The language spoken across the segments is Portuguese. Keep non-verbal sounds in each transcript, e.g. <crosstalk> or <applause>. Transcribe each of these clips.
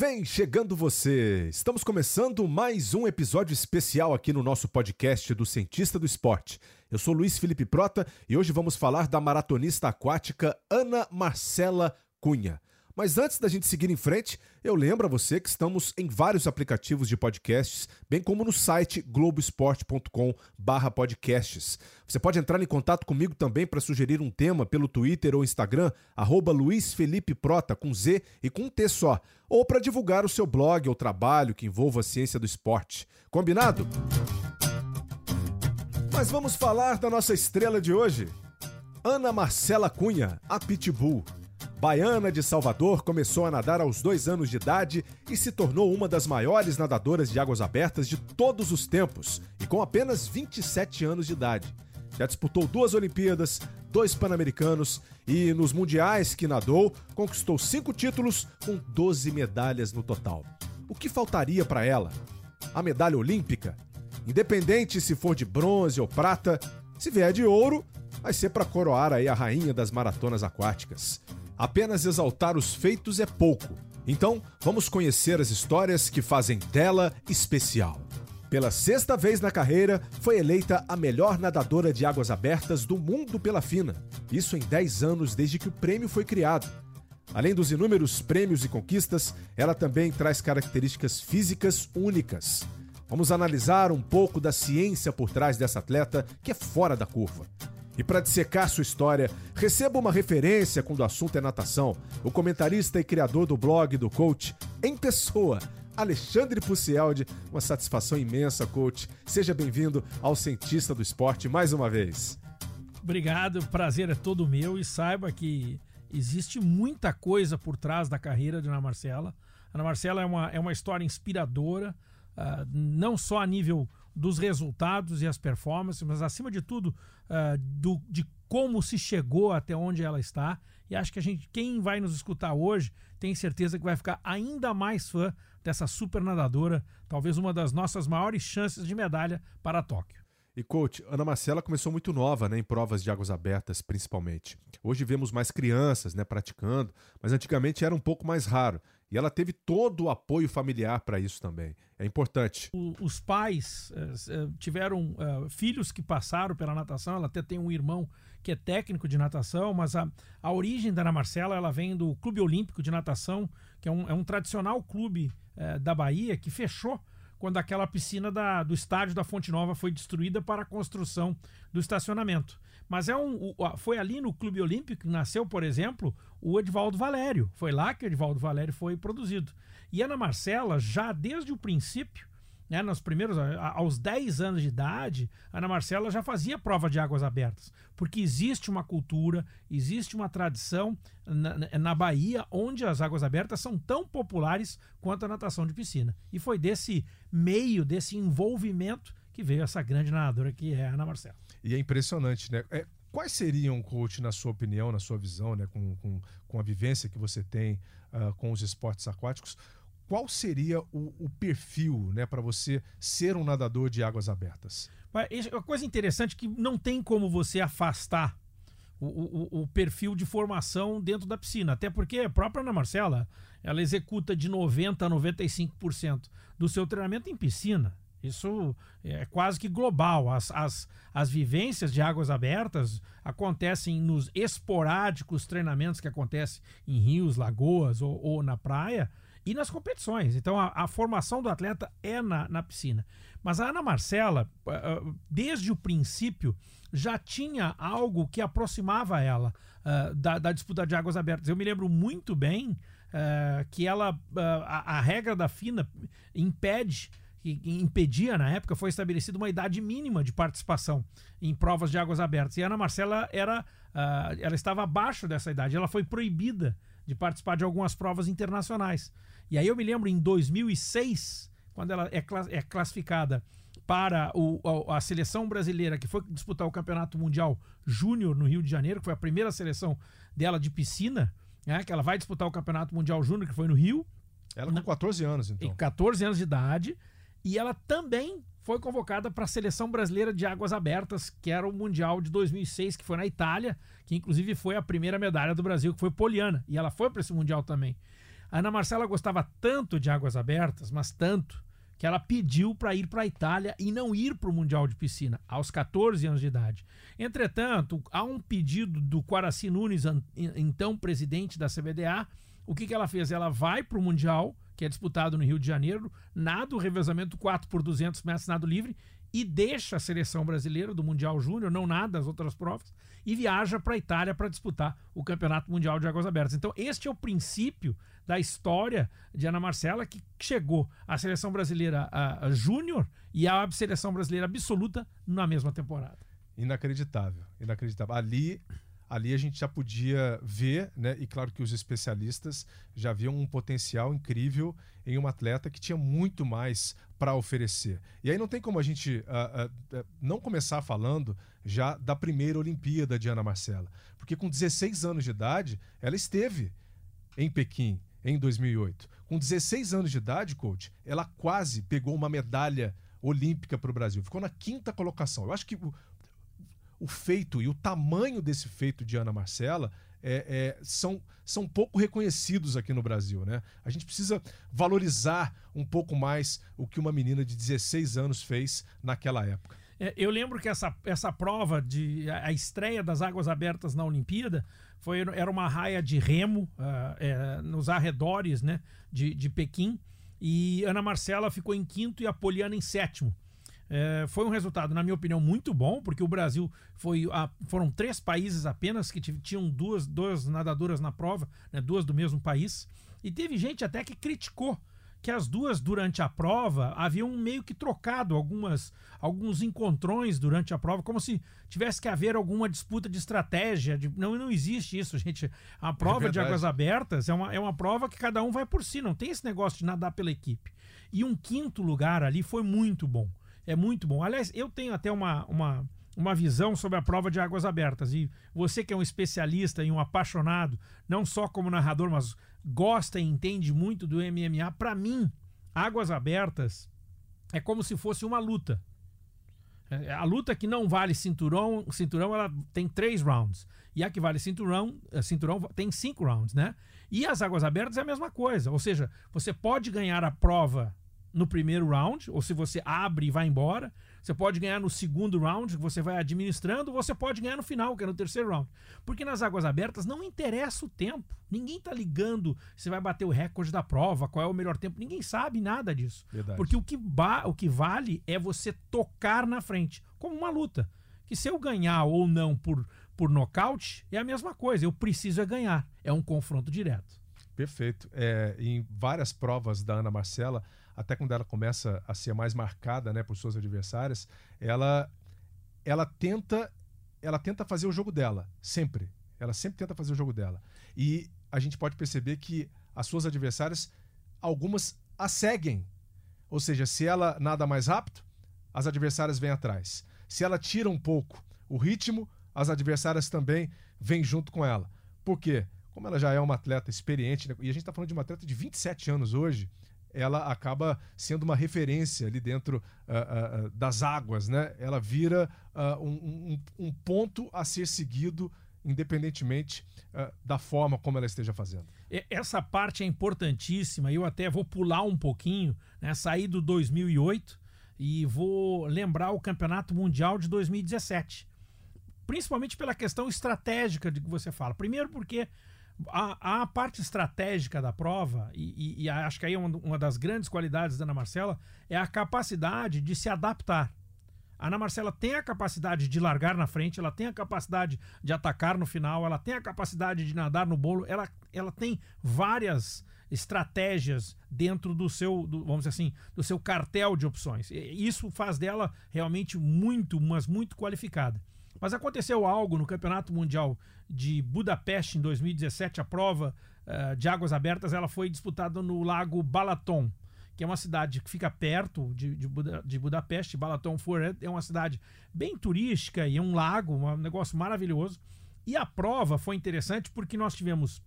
Vem chegando você! Estamos começando mais um episódio especial aqui no nosso podcast do Cientista do Esporte. Eu sou Luiz Felipe Prota e hoje vamos falar da maratonista aquática Ana Marcela Cunha. Mas antes da gente seguir em frente, eu lembro a você que estamos em vários aplicativos de podcasts, bem como no site globoesporte.com/podcasts. Você pode entrar em contato comigo também para sugerir um tema pelo Twitter ou Instagram, arroba Luiz Felipe Prota, com Z e com um T só, ou para divulgar o seu blog ou trabalho que envolva a ciência do esporte. Combinado? Mas vamos falar da nossa estrela de hoje. Ana Marcela Cunha, a Pitbull. Baiana de Salvador começou a nadar aos dois anos de idade e se tornou uma das maiores nadadoras de águas abertas de todos os tempos, e com apenas 27 anos de idade. Já disputou duas Olimpíadas, dois Pan-Americanos e, nos mundiais que nadou, conquistou cinco títulos com 12 medalhas no total. O que faltaria para ela? A medalha olímpica? Independente se for de bronze ou prata, se vier de ouro, vai ser para coroar aí a rainha das maratonas aquáticas. Apenas exaltar os feitos é pouco. Então, vamos conhecer as histórias que fazem dela especial. Pela sexta vez na carreira, foi eleita a melhor nadadora de águas abertas do mundo pela FINA. Isso em 10 anos desde que o prêmio foi criado. Além dos inúmeros prêmios e conquistas, ela também traz características físicas únicas. Vamos analisar um pouco da ciência por trás dessa atleta que é fora da curva. E para dissecar sua história, receba uma referência quando o assunto é natação. O comentarista e criador do blog do coach em pessoa, Alexandre Pucialdi. Uma satisfação imensa, coach. Seja bem-vindo ao Cientista do Esporte mais uma vez. Obrigado, prazer é todo meu e saiba que existe muita coisa por trás da carreira de Ana Marcela. Ana Marcela é uma, é uma história inspiradora, uh, não só a nível dos resultados e as performances, mas acima de tudo uh, do, de como se chegou até onde ela está. E acho que a gente, quem vai nos escutar hoje, tem certeza que vai ficar ainda mais fã dessa super nadadora, talvez uma das nossas maiores chances de medalha para Tóquio. E coach, Ana Marcela começou muito nova, né, em provas de águas abertas, principalmente. Hoje vemos mais crianças, né, praticando, mas antigamente era um pouco mais raro. E ela teve todo o apoio familiar para isso também. É importante. O, os pais uh, tiveram uh, filhos que passaram pela natação. Ela até tem um irmão que é técnico de natação, mas a, a origem da Ana Marcela ela vem do Clube Olímpico de Natação, que é um, é um tradicional clube uh, da Bahia que fechou quando aquela piscina da, do estádio da Fonte Nova foi destruída para a construção do estacionamento. Mas é um, foi ali no Clube Olímpico que nasceu, por exemplo, o Edvaldo Valério. Foi lá que o Edvaldo Valério foi produzido. E Ana Marcela, já desde o princípio, né, nos primeiros, aos 10 anos de idade, Ana Marcela já fazia prova de águas abertas, porque existe uma cultura, existe uma tradição na, na Bahia onde as águas abertas são tão populares quanto a natação de piscina. E foi desse meio, desse envolvimento que veio essa grande nadadora que é a Ana Marcela. E é impressionante, né? É, quais seriam, coach, na sua opinião, na sua visão, né, com, com, com a vivência que você tem uh, com os esportes aquáticos, qual seria o, o perfil né, para você ser um nadador de águas abertas? Uma coisa interessante é que não tem como você afastar o, o, o, perfil de formação dentro da piscina. Até porque a própria Ana Marcela ela executa de 90% a 95% do seu treinamento em piscina. Isso é quase que global. As, as, as vivências de águas abertas acontecem nos esporádicos treinamentos que acontecem em rios, lagoas ou, ou na praia e nas competições. Então a, a formação do atleta é na, na, piscina. Mas a Ana Marcela, eh, eh, desde o princípio, já tinha algo que aproximava ela uh, da, da, disputa de águas abertas. Eu me lembro muito bem uh, que ela, uh, a, a, regra da FINA impede que impedia na época foi estabelecida uma idade mínima de participação em provas de águas abertas e a Ana Marcela era ela estava abaixo dessa idade ela foi proibida de participar de algumas provas internacionais. E aí eu me lembro em 2006, quando ela é, é classificada para o, a, a, seleção brasileira que foi disputar o Campeonato Mundial Júnior no Rio de Janeiro, que foi a primeira seleção dela de piscina, né, que ela vai disputar o Campeonato Mundial Júnior, que foi no Rio. Ela com 14 anos, então. E 14 anos de idade. E ela também foi convocada para a seleção brasileira de águas abertas, que era o Mundial de 2006, que foi na Itália, que inclusive foi a primeira medalha do Brasil, que foi Poliana, e ela foi para esse Mundial também. A Ana Marcela gostava tanto de águas abertas, mas tanto, que ela pediu para ir para a Itália e não ir para o Mundial de Piscina, aos 14 anos de idade. Entretanto, há um pedido do Quaraci Nunes, então presidente da CBDA. O que, que ela fez? Ela vai para o Mundial, que é disputado no Rio de Janeiro, nada o revezamento 4 por 200 metros nado livre, e deixa a seleção brasileira do Mundial Júnior, não nada as outras provas, e viaja para a Itália para disputar o Campeonato Mundial de Águas Abertas. Então, este é o princípio da história de Ana Marcela, que chegou à seleção brasileira júnior e à seleção brasileira absoluta na mesma temporada. Inacreditável, inacreditável. Ali ali a gente já podia ver, né? E claro que os especialistas já viam um potencial incrível em uma atleta que tinha muito mais para oferecer. E aí não tem como a gente uh, uh, não começar falando já da primeira Olimpíada de Ana Marcela, porque com 16 anos de idade ela esteve em Pequim em 2008. Com 16 anos de idade, coach, ela quase pegou uma medalha olímpica para o Brasil. Ficou na quinta colocação. Eu acho que o feito e o tamanho desse feito de Ana Marcela é, é, são, são pouco reconhecidos aqui no Brasil. Né? A gente precisa valorizar um pouco mais o que uma menina de 16 anos fez naquela época. É, eu lembro que essa, essa prova de a estreia das águas abertas na Olimpíada foi, era uma raia de remo uh, nos arredores né, de, de Pequim e Ana Marcela ficou em quinto e a Poliana em sétimo. É, foi um resultado, na minha opinião, muito bom, porque o Brasil foi. A, foram três países apenas que tinham duas, duas nadadoras na prova, né, duas do mesmo país. E teve gente até que criticou que as duas, durante a prova, haviam meio que trocado algumas, alguns encontrões durante a prova, como se tivesse que haver alguma disputa de estratégia. De... Não, não existe isso, gente. A prova é de águas abertas é uma, é uma prova que cada um vai por si, não tem esse negócio de nadar pela equipe. E um quinto lugar ali foi muito bom. É muito bom. Aliás, eu tenho até uma, uma, uma visão sobre a prova de águas abertas. E você que é um especialista e um apaixonado, não só como narrador, mas gosta e entende muito do MMA, para mim, águas abertas é como se fosse uma luta. É, a luta que não vale cinturão, cinturão ela tem três rounds. E a que vale cinturão, eh, cinturão tem cinco rounds, né? E as águas abertas é a mesma coisa. Ou seja, você pode ganhar a prova no primeiro round, ou se você abre e vai embora. Você pode ganhar no segundo round, que você vai administrando, ou você pode ganhar no final, que é no terceiro round. Porque nas águas abertas não interessa o tempo. Ninguém tá ligando se vai bater o recorde da prova, qual é o melhor tempo. Ninguém sabe nada disso. Verdade. Porque o que, o que vale é você tocar na frente, como uma luta. Que se eu ganhar ou não por, por nocaute, é a mesma coisa. Eu preciso é ganhar. É um confronto direto. Perfeito. É, em várias provas da Ana Marcela, até quando ela começa a ser mais marcada né, por suas adversárias, ela, ela tenta ela tenta fazer o jogo dela, sempre. Ela sempre tenta fazer o jogo dela. E a gente pode perceber que as suas adversárias, algumas a seguem. Ou seja, se ela nada mais rápido, as adversárias vêm atrás. Se ela tira um pouco o ritmo, as adversárias também vêm junto com ela. Por quê? Como ela já é uma atleta experiente, né? e a gente está falando de uma atleta de 27 anos hoje, ela acaba sendo uma referência ali dentro uh, uh, das águas, né? Ela vira uh, um, um, um, ponto a ser seguido independentemente da forma como ela esteja fazendo. Essa parte é importantíssima. Eu até vou pular um pouquinho, né? Sair do 2008 e vou lembrar o Campeonato Mundial de 2017. Principalmente pela questão estratégica de que você fala. Primeiro porque a, a, parte estratégica da prova, e, e, e acho que aí é uma, uma, das grandes qualidades da Ana Marcela, é a capacidade de se adaptar. A Ana Marcela tem a capacidade de largar na frente, ela tem a capacidade de atacar no final, ela tem a capacidade de nadar no bolo, ela, ela tem várias estratégias dentro do seu, do, vamos dizer assim, do seu cartel de opções. Isso faz dela realmente muito, mas muito qualificada. Mas aconteceu algo no Campeonato Mundial de Budapeste em 2017, a prova uh, de águas abertas, ela foi disputada no Lago Balaton, que é uma cidade que fica perto de, de, Buda, de Budapeste. Balaton é uma cidade bem turística e é um lago, um negócio maravilhoso. E a prova foi interessante porque nós tivemos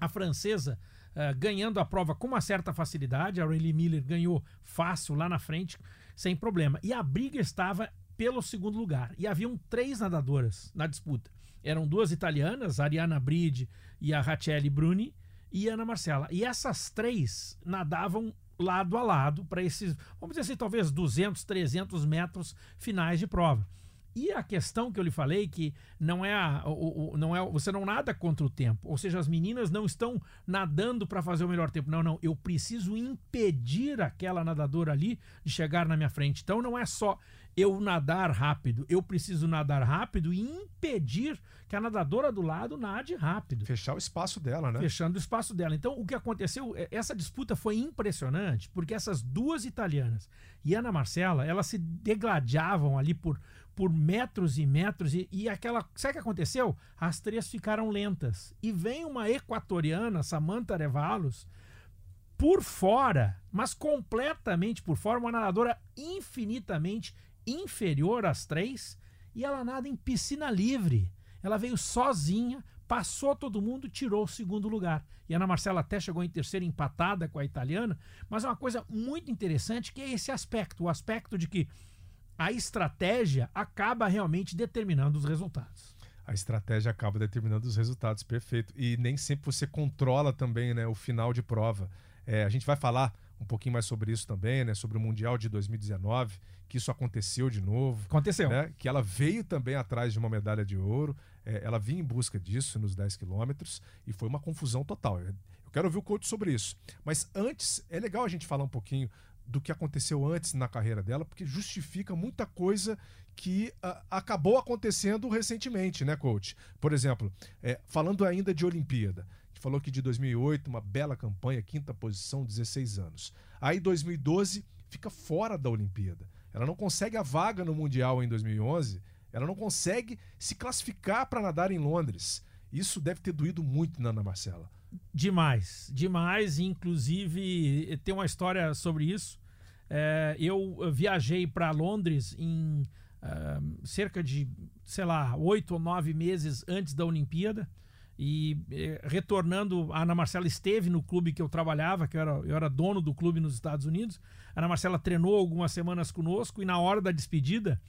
a francesa uh, ganhando a prova com uma certa facilidade. A Rayleigh Miller ganhou fácil lá na frente, sem problema. E a briga estava pelo segundo lugar. E haviam três nadadoras na disputa. Eram duas italianas, a Ariana Bride e a Rachele Bruni, e Ana Marcela. E essas três nadavam lado a lado para esses, vamos dizer assim, talvez 200, 300 metros finais de prova. E a questão que eu lhe falei que não é, a, o, o, não é você não nada contra o tempo, ou seja, as meninas não estão nadando para fazer o melhor tempo. Não, não, eu preciso impedir aquela nadadora ali de chegar na minha frente. Então não é só eu nadar rápido. Eu preciso nadar rápido e impedir que a nadadora do lado nade rápido. Fechar o espaço dela, né? Fechando o espaço dela. Então, o que aconteceu, é, essa disputa foi impressionante, porque essas duas italianas e Ana Marcela, elas se degladiavam ali por, por metros e metros. E, e aquela. Sabe o que aconteceu? As três ficaram lentas. E vem uma equatoriana, Samantha Arevalos, por fora, mas completamente por fora, uma nadadora infinitamente inferior às três e ela nada em piscina livre. Ela veio sozinha, passou todo mundo, tirou o segundo lugar. E a Ana Marcela até chegou em terceira empatada com a italiana, mas é uma coisa muito interessante que é esse aspecto, o aspecto de que a estratégia acaba realmente determinando os resultados. A estratégia acaba determinando os resultados, perfeito. E nem sempre você controla também né, o final de prova. É, a gente vai falar um pouquinho mais sobre isso também, né? Sobre o Mundial de 2019, que isso aconteceu de novo. Aconteceu. Né? Que ela veio também atrás de uma medalha de ouro. É, ela vinha em busca disso nos 10 quilômetros e foi uma confusão total. Eu quero ouvir o coach sobre isso. Mas antes, é legal a gente falar um pouquinho do que aconteceu antes na carreira dela, porque justifica muita coisa que uh, acabou acontecendo recentemente, né, coach? Por exemplo, é, falando ainda de Olimpíada falou que de 2008, uma bela campanha, quinta posição, 16 anos. Aí 2012 fica fora da Olimpíada. Ela não consegue a vaga no Mundial em 2011, ela não consegue se classificar para nadar em Londres. Isso deve ter doído muito na Ana Marcela. Demais, demais. Inclusive, tem uma história sobre isso. É, eu viajei para Londres em uh, cerca de, sei lá, oito ou nove meses antes da Olimpíada. E eh, retornando, a Ana Marcela esteve no clube que eu trabalhava, que eu era, eu era dono do clube nos Estados Unidos. A Ana Marcela treinou algumas semanas conosco e na hora da despedida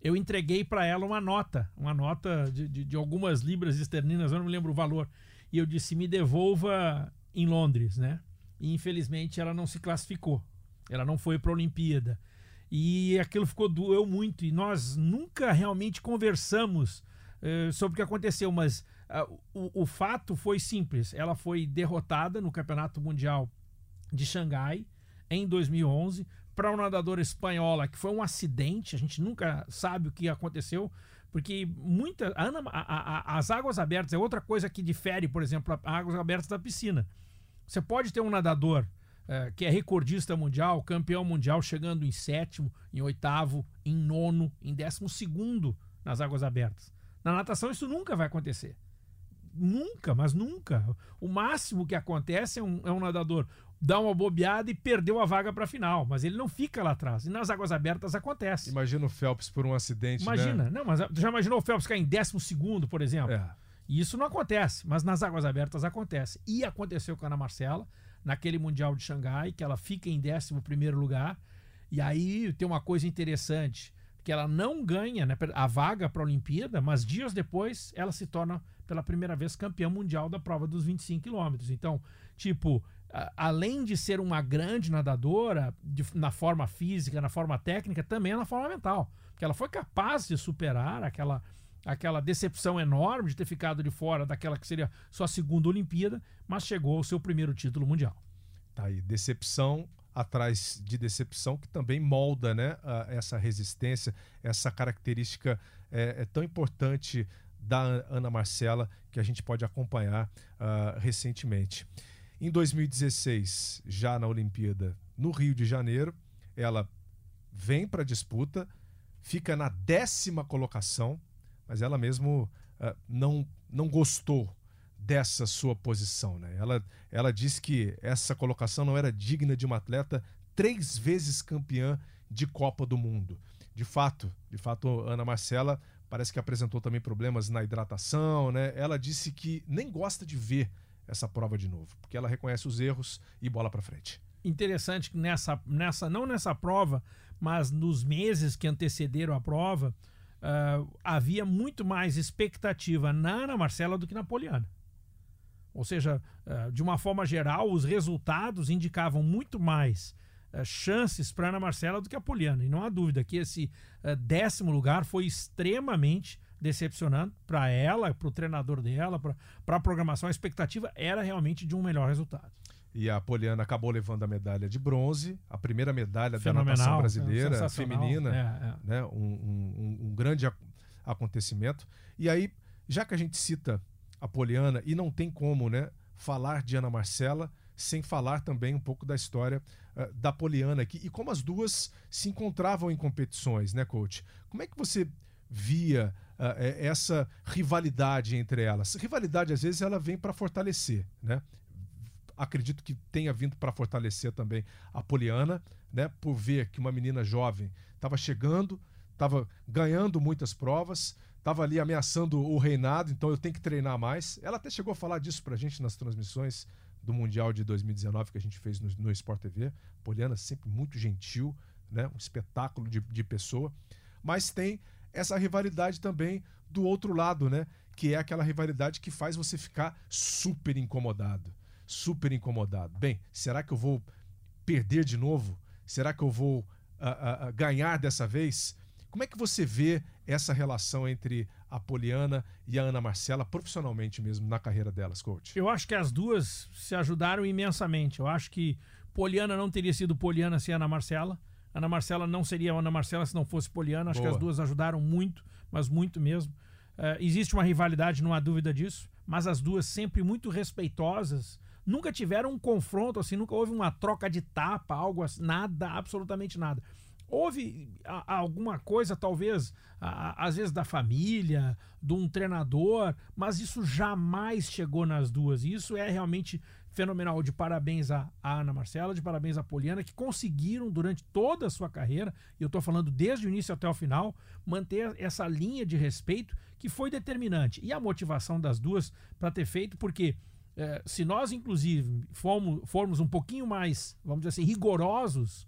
eu entreguei para ela uma nota, uma nota de, de, de, algumas libras esterlinas, eu não me lembro o valor. E eu disse: me devolva em Londres, né? E infelizmente ela não se classificou, ela não foi para a Olimpíada. E aquilo ficou doeu muito e nós nunca realmente conversamos eh, sobre o que aconteceu, mas o, o fato foi simples. Ela foi derrotada no Campeonato Mundial de Xangai em 2011 para uma nadadora espanhola que foi um acidente. A gente nunca sabe o que aconteceu, porque muita a a, a, as águas abertas é outra coisa que difere, por exemplo, as águas abertas da piscina. Você pode ter um nadador uh, que é recordista mundial, campeão mundial, chegando em sétimo, em oitavo, em nono, em décimo segundo nas águas abertas. Na natação isso nunca vai acontecer. Nunca, mas nunca. O máximo que acontece é um, é um nadador dar uma bobeada e perdeu a vaga para a final, mas ele não fica lá atrás. E nas águas abertas acontece. Imagina o Phelps por um acidente, Imagina. Né? Não, mas já imaginou o Phelps cair em décimo segundo, por exemplo? É. E isso não acontece, mas nas águas abertas acontece. E aconteceu com a Ana Marcela, naquele Mundial de Xangai, que ela fica em décimo primeiro lugar. E aí tem uma coisa interessante, que ela não ganha né, a vaga para a Olimpíada, mas dias depois ela se torna pela primeira vez campeã mundial da prova dos 25 quilômetros. Então, tipo, além de ser uma grande nadadora de, na forma física, na forma técnica, também é na forma mental. Porque ela foi capaz de superar aquela, aquela decepção enorme de ter ficado de fora daquela que seria sua segunda Olimpíada, mas chegou ao seu primeiro título mundial. Tá aí, decepção atrás de decepção que também molda né, essa resistência, essa característica é, é tão importante da Ana Marcela que a gente pode acompanhar uh, recentemente. Em 2016, já na Olimpíada no Rio de Janeiro, ela vem para a disputa, fica na décima colocação, mas ela mesmo uh, não, não gostou dessa sua posição. Né? Ela, ela disse que essa colocação não era digna de uma atleta três vezes campeã de Copa do Mundo. De fato, de fato, Ana Marcela parece que apresentou também problemas na hidratação, né? Ela disse que nem gosta de ver essa prova de novo, porque ela reconhece os erros e bola para frente. Interessante que nessa, nessa, não nessa prova, mas nos meses que antecederam a prova, uh, havia muito mais expectativa na Ana Marcela do que na Poliana. Ou seja, uh, de uma forma geral, os resultados indicavam muito mais uh, chances para Ana Marcela do que a Poliana. E não há dúvida que esse uh, décimo lugar foi extremamente decepcionante para ela, para o treinador dela, para a programação. A expectativa era realmente de um melhor resultado. E a Poliana acabou levando a medalha de bronze, a primeira medalha Fenomenal, da natação brasileira é feminina, é, é. Né? Um, um, um, grande acontecimento. E aí, já que a gente cita a Poliana, e não tem como né, falar de Ana Marcela sem falar também um pouco da história uh, da Poliana aqui e como as duas se encontravam em competições, né, coach? Como é que você via uh, essa rivalidade entre elas? Rivalidade, às vezes, ela vem para fortalecer, né? acredito que tenha vindo para fortalecer também a Poliana, né? Por ver que uma menina jovem estava chegando, estava ganhando muitas provas, estava ali ameaçando o reinado, então eu tenho que treinar mais. Ela até chegou a falar disso para a gente nas transmissões do Mundial de 2019 que a gente fez no, no Sport TV. Poliana sempre muito gentil, né? Um espetáculo de, de pessoa. Mas tem essa rivalidade também do outro lado, né? Que é aquela rivalidade que faz você ficar super incomodado super incomodado. Bem, será que eu vou perder de novo? Será que eu vou uh, uh, ganhar dessa vez? Como é que você vê essa relação entre a Poliana e a Ana Marcela profissionalmente mesmo na carreira delas, coach? Eu acho que as duas se ajudaram imensamente. Eu acho que Poliana não teria sido Poliana sem Ana Marcela. Ana Marcela não seria Ana Marcela se não fosse Poliana. Acho Boa. que as duas ajudaram muito, mas muito mesmo. Uh, existe uma rivalidade, não há dúvida disso, mas as duas sempre muito respeitosas nunca tiveram um confronto assim, nunca houve uma troca de tapa, algo assim, nada, absolutamente nada. Houve alguma coisa, talvez, às vezes da família, de um treinador, mas isso jamais chegou nas duas. Isso é realmente fenomenal. De parabéns a, Ana Marcela, de parabéns a Poliana, que conseguiram durante toda a sua carreira, e eu estou falando desde o início até o final, manter essa linha de respeito que foi determinante. E a motivação das duas para ter feito, porque é, se nós, inclusive, formos, formos um pouquinho mais, vamos dizer assim, rigorosos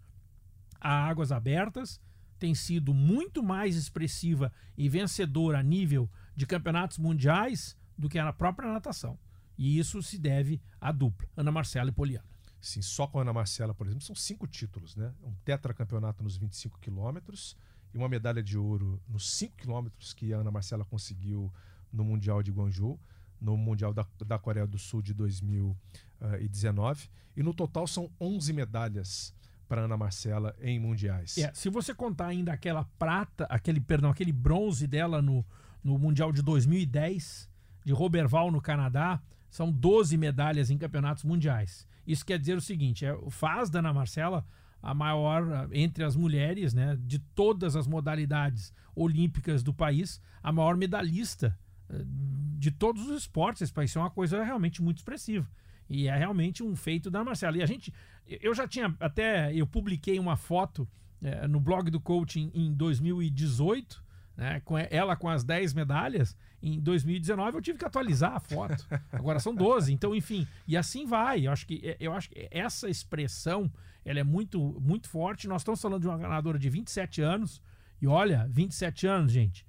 a águas abertas, tem sido muito mais expressiva e vencedora a nível de campeonatos mundiais do que a própria natação. E isso se deve à dupla, Ana Marcela e Poliana. Sim, só com a Ana Marcela, por exemplo, são cinco títulos, né? Um tetracampeonato nos 25 quilômetros e uma medalha de ouro nos 5 quilômetros que a Ana Marcela conseguiu no Mundial de Guangzhou no Mundial da, da Coreia do Sul de 2019. E no total são 11 medalhas para Ana Marcela em mundiais. É, se você contar ainda aquela prata, aquele perdão, aquele bronze dela no, no Mundial de 2010 de Roberval no Canadá, são 12 medalhas em campeonatos mundiais. Isso quer dizer o seguinte, é, faz da Ana Marcela a maior entre as mulheres, né, de todas as modalidades olímpicas do país, a maior medalhista de todos os esportes. País é uma coisa realmente muito expressiva. E é realmente um feito da Marcela. E a gente, eu já tinha até, eu publiquei uma foto é, no blog do coaching em 2018, né, com ela com as 10 medalhas. Em 2019 eu tive que atualizar a foto. <laughs> Agora são 12. Então, enfim, e assim vai. Eu acho que, eu acho que essa expressão ela é muito, muito forte. Nós estamos falando de uma ganadora de 27 anos. E olha, 27 anos, gente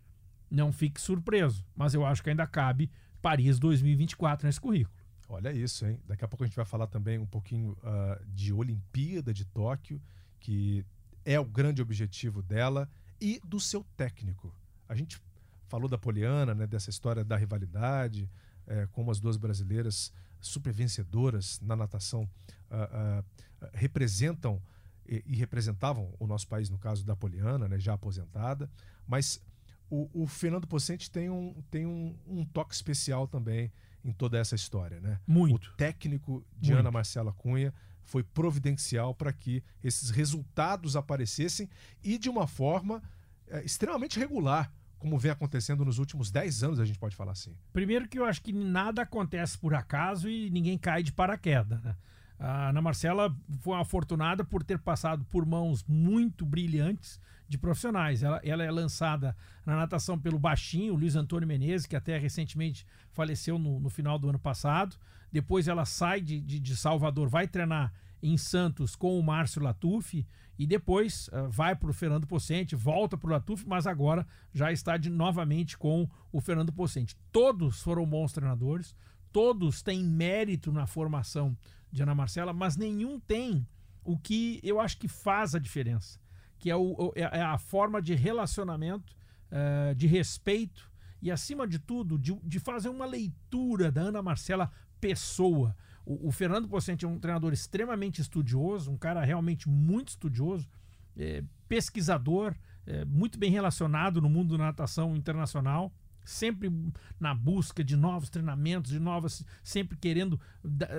não fique surpreso, mas eu acho que ainda cabe Paris 2024 nesse currículo. Olha isso, hein? Daqui a pouco a gente vai falar também um pouquinho uh, de Olimpíada de Tóquio, que é o grande objetivo dela, e do seu técnico. A gente falou da Poliana, né, dessa história da rivalidade, é, como as duas brasileiras super vencedoras na natação uh, uh, representam e, e, representavam o nosso país, no caso da Poliana, né, já aposentada, mas o, o Fernando Pocente tem, um, tem um, um, toque especial também em toda essa história, né? Muito. O técnico de Muito. Ana Marcela Cunha foi providencial para que esses resultados aparecessem e de uma forma é, extremamente regular, como vem acontecendo nos últimos 10 anos, a gente pode falar assim. Primeiro que eu acho que nada acontece por acaso e ninguém cai de paraquedas, né? A Ana Marcela foi afortunada por ter passado por mãos muito brilhantes de profissionais. Ela, ela é lançada na natação pelo baixinho, Luiz Antônio Menezes, que até recentemente faleceu no, no final do ano passado. Depois ela sai de, de, de, Salvador, vai treinar em Santos com o Márcio Latuf e depois uh, vai para o Fernando Pocente, volta para o Latuf, mas agora já está de, novamente com o Fernando Pocente. Todos foram bons treinadores, todos têm mérito na formação de Ana Marcela, mas nenhum tem o que eu acho que faz a diferença, que é, o, é, é a forma de relacionamento, uh, de respeito e, acima de tudo, de, de, fazer uma leitura da Ana Marcela pessoa. O, o Fernando Pocente é um treinador extremamente estudioso, um cara realmente muito estudioso, é, pesquisador, é, muito bem relacionado no mundo da natação internacional sempre na busca de novos treinamentos, de novas, sempre querendo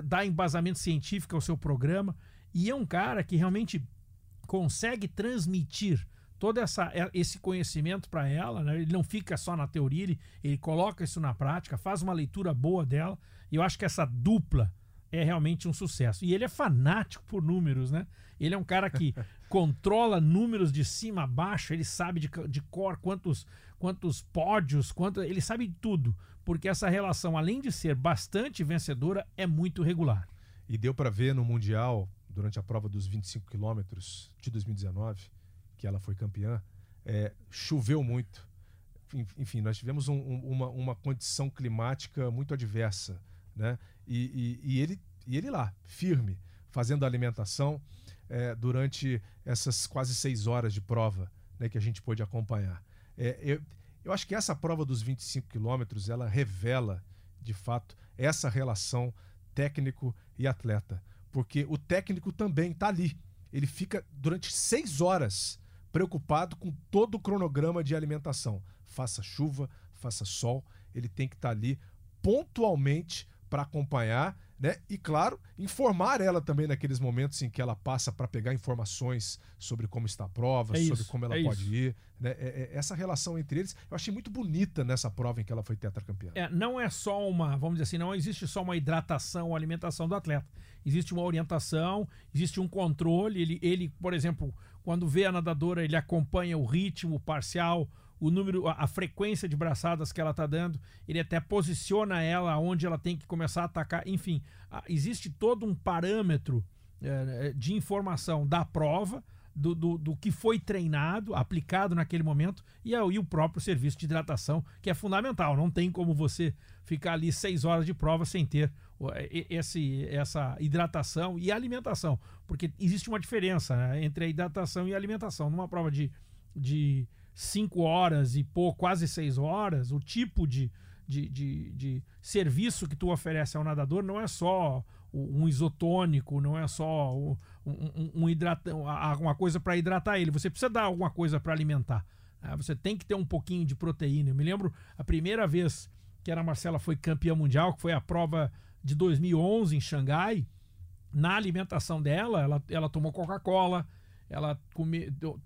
dar embasamento científico ao seu programa. E é um cara que realmente consegue transmitir todo essa, é, esse conhecimento para ela, né? ele não fica só na teoria, ele, ele coloca isso na prática, faz uma leitura boa dela, e eu acho que essa dupla é realmente um sucesso. E ele é fanático por números, né? Ele é um cara que <laughs> controla números de cima a baixo, ele sabe de, de cor quantos, quantos pódios, quanto, ele sabe tudo, porque essa relação, além de ser bastante vencedora, é muito regular. E deu para ver no Mundial durante a prova dos 25 quilômetros de 2019, que ela foi campeã, é, choveu muito. Enfim, nós tivemos um, um, uma, uma condição climática muito adversa. Né? E, e, e, ele, e ele lá, firme, fazendo alimentação é, durante essas quase seis horas de prova né, que a gente pôde acompanhar. É, eu, eu acho que essa prova dos 25 quilômetros ela revela, de fato, essa relação técnico e atleta porque o técnico também está ali. Ele fica durante seis horas preocupado com todo o cronograma de alimentação. Faça chuva, faça sol, ele tem que estar tá ali pontualmente para acompanhar né? E claro, informar ela também naqueles momentos em que ela passa para pegar informações sobre como está a prova, é sobre isso, como ela é pode isso. ir. Né? É, é, essa relação entre eles eu achei muito bonita nessa prova em que ela foi tetracampeã. É, não é só uma, vamos dizer assim, não existe só uma hidratação ou alimentação do atleta. Existe uma orientação, existe um controle. Ele, ele, por exemplo, quando vê a nadadora, ele acompanha o ritmo parcial, o número, a, a frequência de braçadas que ela está dando, ele até posiciona ela onde ela tem que começar a atacar. Enfim, a, existe todo um parâmetro é, de informação da prova, do, do, do, que foi treinado, aplicado naquele momento, e, e o próprio serviço de hidratação, que é fundamental. Não tem como você ficar ali seis horas de prova sem ter esse, essa hidratação e alimentação, porque existe uma diferença né, entre a hidratação e a alimentação. Numa prova de, de 5 horas e pô, quase 6 horas, o tipo de, de, de, de, serviço que tu oferece ao nadador não é só um isotônico, não é só um, um, um uma coisa para hidratar ele. Você precisa dar alguma coisa para alimentar. Né? Você tem que ter um pouquinho de proteína. Eu me lembro a primeira vez que a Marcela foi campeã mundial, que foi a prova de 2011 em Xangai. Na alimentação dela, ela, ela tomou Coca-Cola, ela come, to,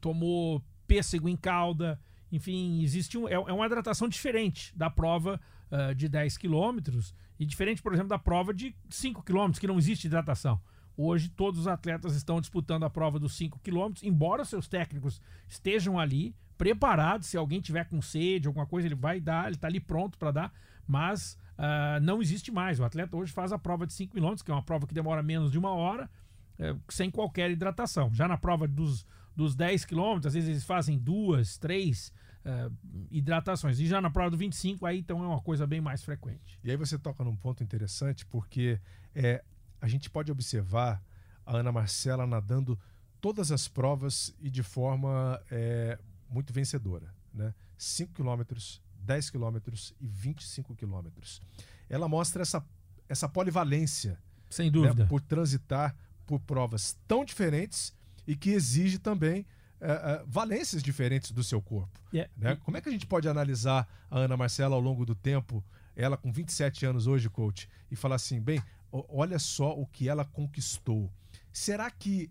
tomou pêssego em calda. Enfim, existe um, é, é uma hidratação diferente da prova uh, de 10 quilômetros e diferente, por exemplo, da prova de 5 quilômetros, que não existe hidratação. Hoje, todos os atletas estão disputando a prova dos 5 quilômetros, embora seus técnicos estejam ali preparados. Se alguém tiver com sede, alguma coisa, ele vai dar, ele está ali pronto para dar, mas uh, não existe mais. O atleta hoje faz a prova de 5 quilômetros, que é uma prova que demora menos de uma hora, uh, sem qualquer hidratação. Já na prova dos dos 10 quilômetros, às vezes eles fazem duas, três uh, hidratações. E já na prova do 25, aí então é uma coisa bem mais frequente. E aí você toca num ponto interessante, porque é, a gente pode observar a Ana Marcela nadando todas as provas e de forma é, muito vencedora. Né? 5 quilômetros, 10 quilômetros e 25 quilômetros. Ela mostra essa, essa polivalência. Sem dúvida. Né? Por transitar por provas tão diferentes e que exige também é, é, valências diferentes do seu corpo. Yeah. Né? Como é que a gente pode analisar a Ana Marcela ao longo do tempo, ela com 27 anos hoje, coach, e falar assim, bem, olha só o que ela conquistou. Será que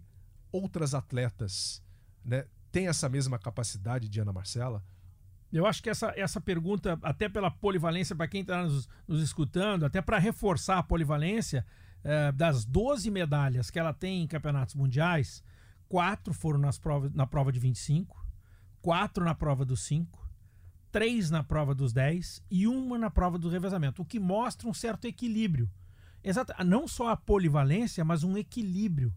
outras atletas né, têm essa mesma capacidade de Ana Marcela? Eu acho que essa, essa pergunta, até pela polivalência, para quem está nos, nos, escutando, até para reforçar a polivalência, é, das 12 medalhas que ela tem em campeonatos mundiais, quatro foram nas provas, na prova de 25, quatro na prova dos 5, três na prova dos 10 e uma na prova do revezamento, o que mostra um certo equilíbrio. Exato, não só a polivalência, mas um equilíbrio.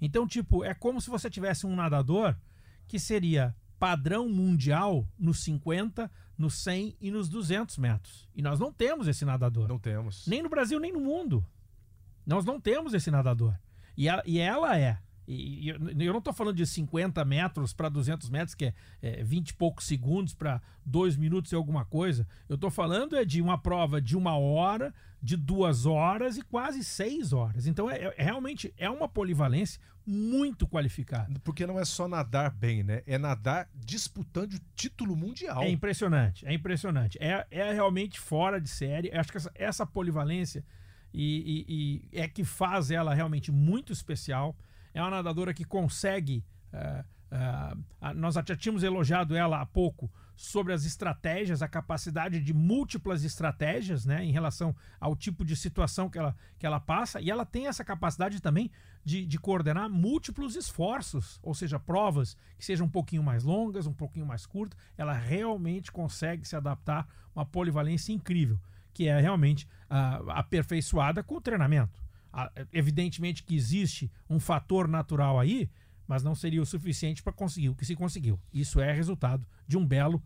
Então, tipo, é como se você tivesse um nadador que seria padrão mundial nos 50, nos 100 e nos 200 metros. E nós não temos esse nadador. Não temos. Nem no Brasil, nem no mundo. Nós não temos esse nadador. E ela, e ela é. E, eu, eu não estou falando de 50 metros para 200 metros, que é, é 20 e poucos segundos para 2 minutos e alguma coisa. Eu estou falando é de uma prova de uma hora, de duas horas e quase seis horas. Então, é, é, realmente é uma polivalência muito qualificada. Porque não é só nadar bem, né? É nadar disputando o título mundial. É impressionante, é impressionante. É, é realmente fora de série. Eu acho que essa, essa polivalência e, e, e é que faz ela realmente muito especial. É uma nadadora que consegue. Uh, uh, nós já tínhamos elogiado ela há pouco sobre as estratégias, a capacidade de múltiplas estratégias né, em relação ao tipo de situação que ela, que ela passa, e ela tem essa capacidade também de, de coordenar múltiplos esforços, ou seja, provas que sejam um pouquinho mais longas, um pouquinho mais curtas, ela realmente consegue se adaptar, uma polivalência incrível que é realmente uh, aperfeiçoada com o treinamento. Evidentemente que existe um fator natural aí, mas não seria o suficiente para conseguir o que se conseguiu. Isso é resultado de um belo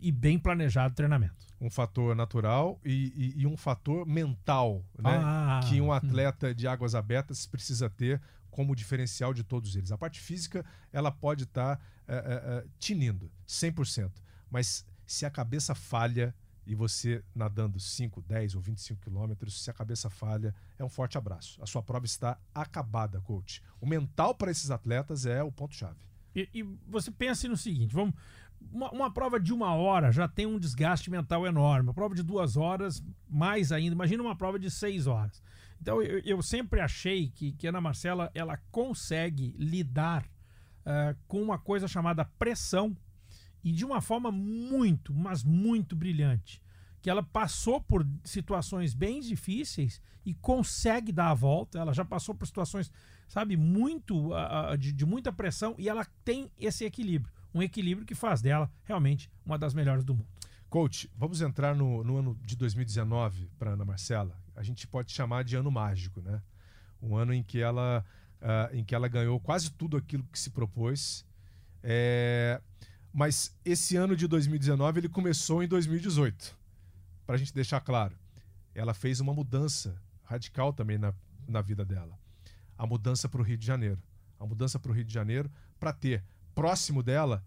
e bem planejado treinamento. Um fator natural e, e, e um fator mental, né? Ah, que um hum. atleta de águas abertas precisa ter como diferencial de todos eles. A parte física ela pode estar tá, é, é, tinindo 100%, mas se a cabeça falha, e você nadando 5, 10 ou 25 quilômetros, se a cabeça falha, é um forte abraço. A sua prova está acabada, coach. O mental para esses atletas é o ponto-chave. E, e, você pense no seguinte: vamos, uma, uma, prova de uma hora já tem um desgaste mental enorme. Uma prova de duas horas, mais ainda. Imagina uma prova de seis horas. Então eu, eu sempre achei que, que a Ana Marcela ela consegue lidar uh, com uma coisa chamada pressão e de uma forma muito, mas muito brilhante. Que ela passou por situações bem difíceis e consegue dar a volta. Ela já passou por situações, sabe, muito uh, de, de muita pressão e ela tem esse equilíbrio. Um equilíbrio que faz dela realmente uma das melhores do mundo. Coach, vamos entrar no, no ano de 2019 para Ana Marcela. A gente pode chamar de ano mágico, né? Um ano em que ela, uh, em que ela ganhou quase tudo aquilo que se propôs. É, mas esse ano de 2019 ele começou em 2018. Para a gente deixar claro, ela fez uma mudança radical também na, na vida dela. A mudança para o Rio de Janeiro. A mudança para o Rio de Janeiro para ter próximo dela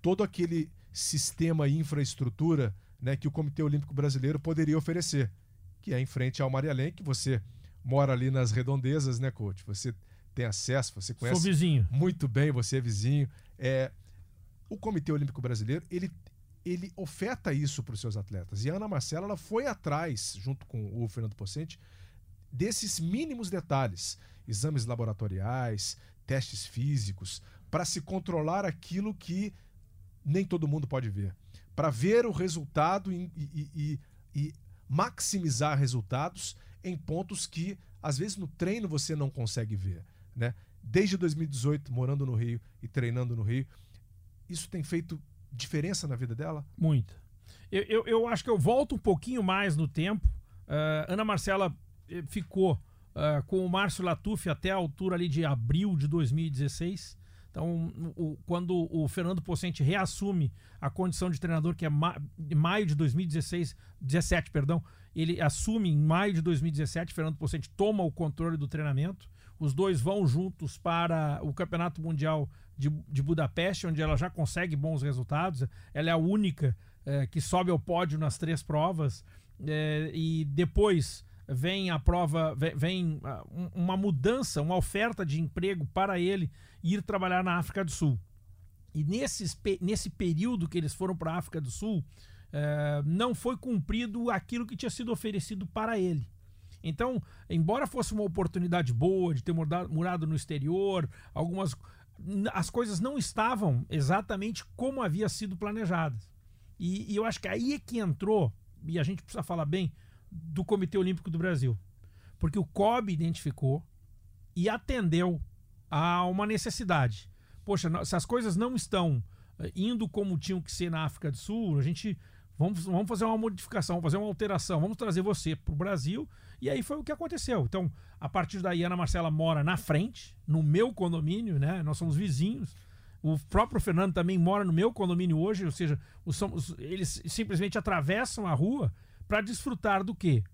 todo aquele sistema e infraestrutura né, que o Comitê Olímpico Brasileiro poderia oferecer, que é em frente ao Maria que você mora ali nas redondezas, né, coach? Você tem acesso, você conhece Sou vizinho. muito bem, você é vizinho. É, o Comitê Olímpico Brasileiro ele, ele oferta isso para os seus atletas. E a Ana Marcela ela foi atrás, junto com o Fernando Pocente, desses mínimos detalhes, exames laboratoriais, testes físicos, para se controlar aquilo que nem todo mundo pode ver, para ver o resultado e, e, e, e maximizar resultados em pontos que às vezes no treino você não consegue ver, né? Desde 2018, morando no Rio e treinando no Rio, isso tem feito diferença na vida dela? Muita. Eu, eu, eu acho que eu volto um pouquinho mais no tempo. Uh, Ana Marcela eh, ficou uh, com o Márcio Latuf até a altura ali de abril de 2016. Então, o, quando o Fernando Pocente reassume a condição de treinador, que é ma maio de 2016, 17, perdão, ele assume em maio de 2017, Fernando Pocente toma o controle do treinamento. Os dois vão juntos para o Campeonato Mundial de, de Budapeste, onde ela já consegue bons resultados. Ela é a única é, que sobe ao pódio nas três provas. É, e depois vem a prova, vem, vem uma mudança, uma oferta de emprego para ele ir trabalhar na África do Sul. E nesses, nesse período que eles foram para a África do Sul, é, não foi cumprido aquilo que tinha sido oferecido para ele. Então, embora fosse uma oportunidade boa de ter morado no exterior, algumas as coisas não estavam exatamente como havia sido planejadas. E, e, eu acho que aí é que entrou, e a gente precisa falar bem, do Comitê Olímpico do Brasil. Porque o COB identificou e atendeu a uma necessidade. Poxa, se as coisas não estão eh, indo como tinham que ser na África do Sul, a gente Vamos, vamos fazer uma modificação, fazer uma alteração, vamos trazer você para o Brasil. E aí foi o que aconteceu. Então, a partir daí, a Ana Marcela mora na frente, no meu condomínio, né? Nós somos vizinhos. O próprio Fernando também mora no meu condomínio hoje, ou seja, os, os, eles simplesmente atravessam a rua para desfrutar do quê?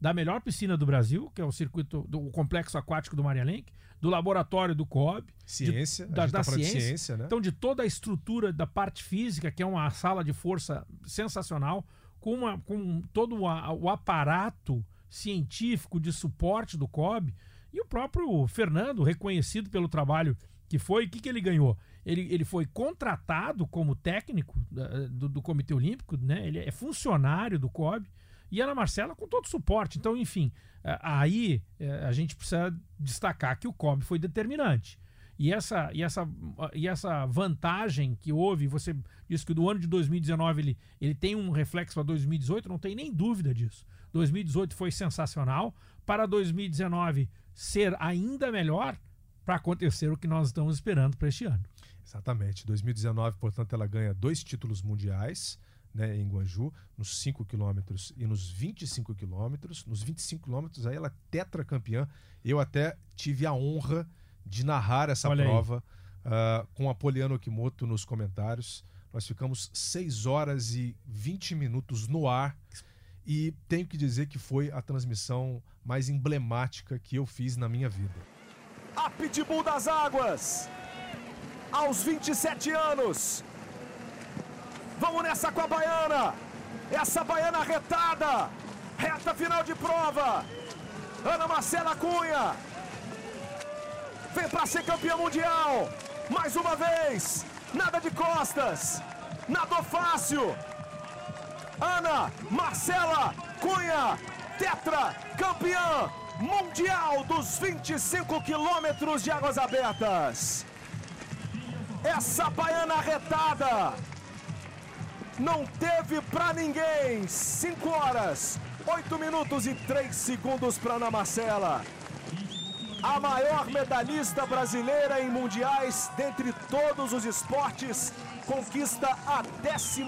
Da melhor piscina do Brasil, que é o circuito do complexo aquático do Maria Lenk, do laboratório do COB, ciência, de, da, da tá ciência, ciência né? então de toda a estrutura da parte física, que é uma sala de força sensacional, com, uma, com todo o, o aparato científico de suporte do COB, e o próprio Fernando, reconhecido pelo trabalho que foi, o que, que ele ganhou? Ele, ele foi contratado como técnico do, do Comitê Olímpico, né? ele é funcionário do COB, e Ana Marcela com todo o suporte. Então, enfim, aí a gente precisa destacar que o COB foi determinante. E essa, e essa, e essa vantagem que houve, você disse que do ano de 2019 ele, ele tem um reflexo para 2018, não tem nem dúvida disso. 2018 foi sensacional. Para 2019 ser ainda melhor, para acontecer o que nós estamos esperando para este ano. Exatamente. 2019, portanto, ela ganha dois títulos mundiais. Né, em Guanju, nos 5 quilômetros e nos 25 quilômetros. Nos 25 quilômetros, aí ela é tetracampeã. Eu até tive a honra de narrar essa Olha prova uh, com a Poliana Okimoto nos comentários. Nós ficamos 6 horas e 20 minutos no ar e tenho que dizer que foi a transmissão mais emblemática que eu fiz na minha vida. A Pitbull das Águas, aos 27 anos. Vamos nessa com a baiana. Essa baiana retada. Reta final de prova. Ana Marcela Cunha. Vem para ser campeã mundial. Mais uma vez. Nada de costas. Nadou fácil. Ana Marcela Cunha, tetra campeã mundial dos 25 quilômetros de águas abertas. Essa baiana retada não teve para ninguém. 5 horas, 8 minutos e 3 segundos para Ana Marcela. A maior medalhista brasileira em mundiais dentre todos os esportes conquista a 12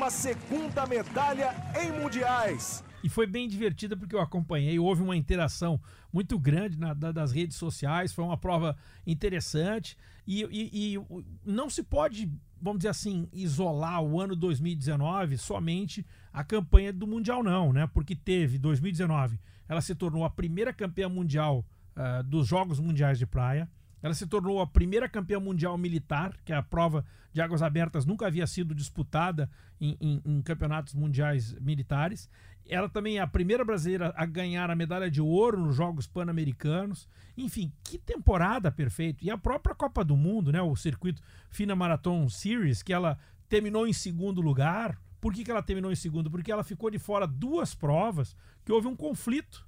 medalha em mundiais. E foi bem divertida porque eu acompanhei, houve uma interação muito grande na, da, das redes sociais, foi uma prova interessante e, e, e, não se pode, vamos dizer assim, isolar o ano 2019 somente a campanha do Mundial, não, né? Porque teve 2019, ela se tornou a primeira campeã mundial uh, dos Jogos Mundiais de Praia. Ela se tornou a primeira campeã mundial militar, que a prova de águas abertas nunca havia sido disputada em, em, em, campeonatos mundiais militares. Ela também é a primeira brasileira a ganhar a medalha de ouro nos Jogos Pan-Americanos. Enfim, que temporada perfeita. E a própria Copa do Mundo, né, o circuito FINA Marathon Series, que ela terminou em segundo lugar. Por que, que ela terminou em segundo? Porque ela ficou de fora duas provas que houve um conflito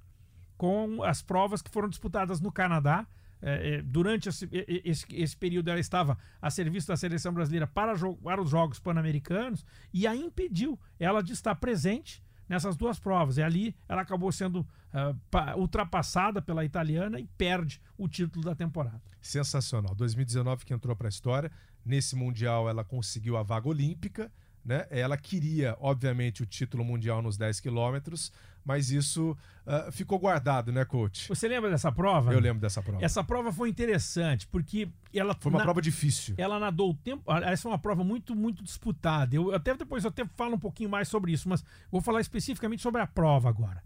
com as provas que foram disputadas no Canadá é, é, durante esse, esse, esse, período ela estava a serviço da seleção brasileira para, para os Jogos Pan-Americanos e a impediu ela de estar presente nessas duas provas. E ali ela acabou sendo uh, ultrapassada pela italiana e perde o título da temporada. Sensacional. 2019 que entrou para a história. Nesse Mundial ela conseguiu a vaga olímpica. Né? Ela queria, obviamente, o título mundial nos 10 quilômetros, mas isso uh, ficou guardado, né, coach? Você lembra dessa prova? Eu lembro dessa prova. Essa prova foi interessante, porque ela. Foi uma na... prova difícil. Ela nadou o tempo. Essa é uma prova muito, muito disputada. Eu até depois eu até falo um pouquinho mais sobre isso, mas vou falar especificamente sobre a prova agora.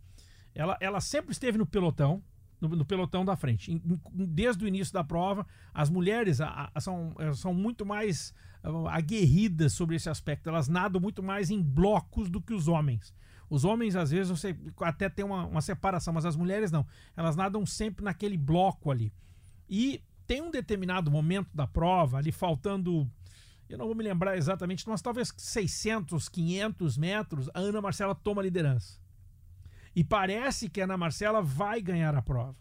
Ela, ela sempre esteve no pelotão, no, no, pelotão da frente. Desde o início da prova, as mulheres a, a, são, são muito mais aguerridas sobre esse aspecto. Elas nadam muito mais em blocos do que os homens. Os homens, às vezes, você até tem uma, uma separação, mas as mulheres não. Elas nadam sempre naquele bloco ali. E tem um determinado momento da prova, ali faltando, eu não vou me lembrar exatamente, mas talvez 600, 500 metros, a Ana Marcela toma a liderança. E parece que a Ana Marcela vai ganhar a prova.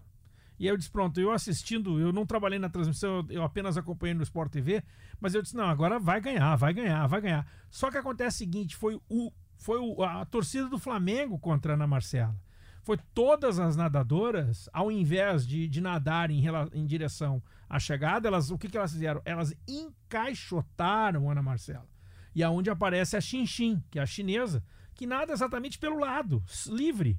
E aí eu disse, pronto, eu assistindo, eu não trabalhei na transmissão, eu apenas acompanhei no Sport TV, mas eu disse, não, agora vai ganhar, vai ganhar, vai ganhar. Só que acontece o seguinte, foi, o, foi o, a torcida do Flamengo contra a Ana Marcela. Foi todas as nadadoras, ao invés de, de nadar em, em direção à chegada, elas, o que, que elas fizeram? Elas encaixotaram a Ana Marcela. E aonde aparece a Xin Xin, que é a chinesa, que nada exatamente pelo lado, livre.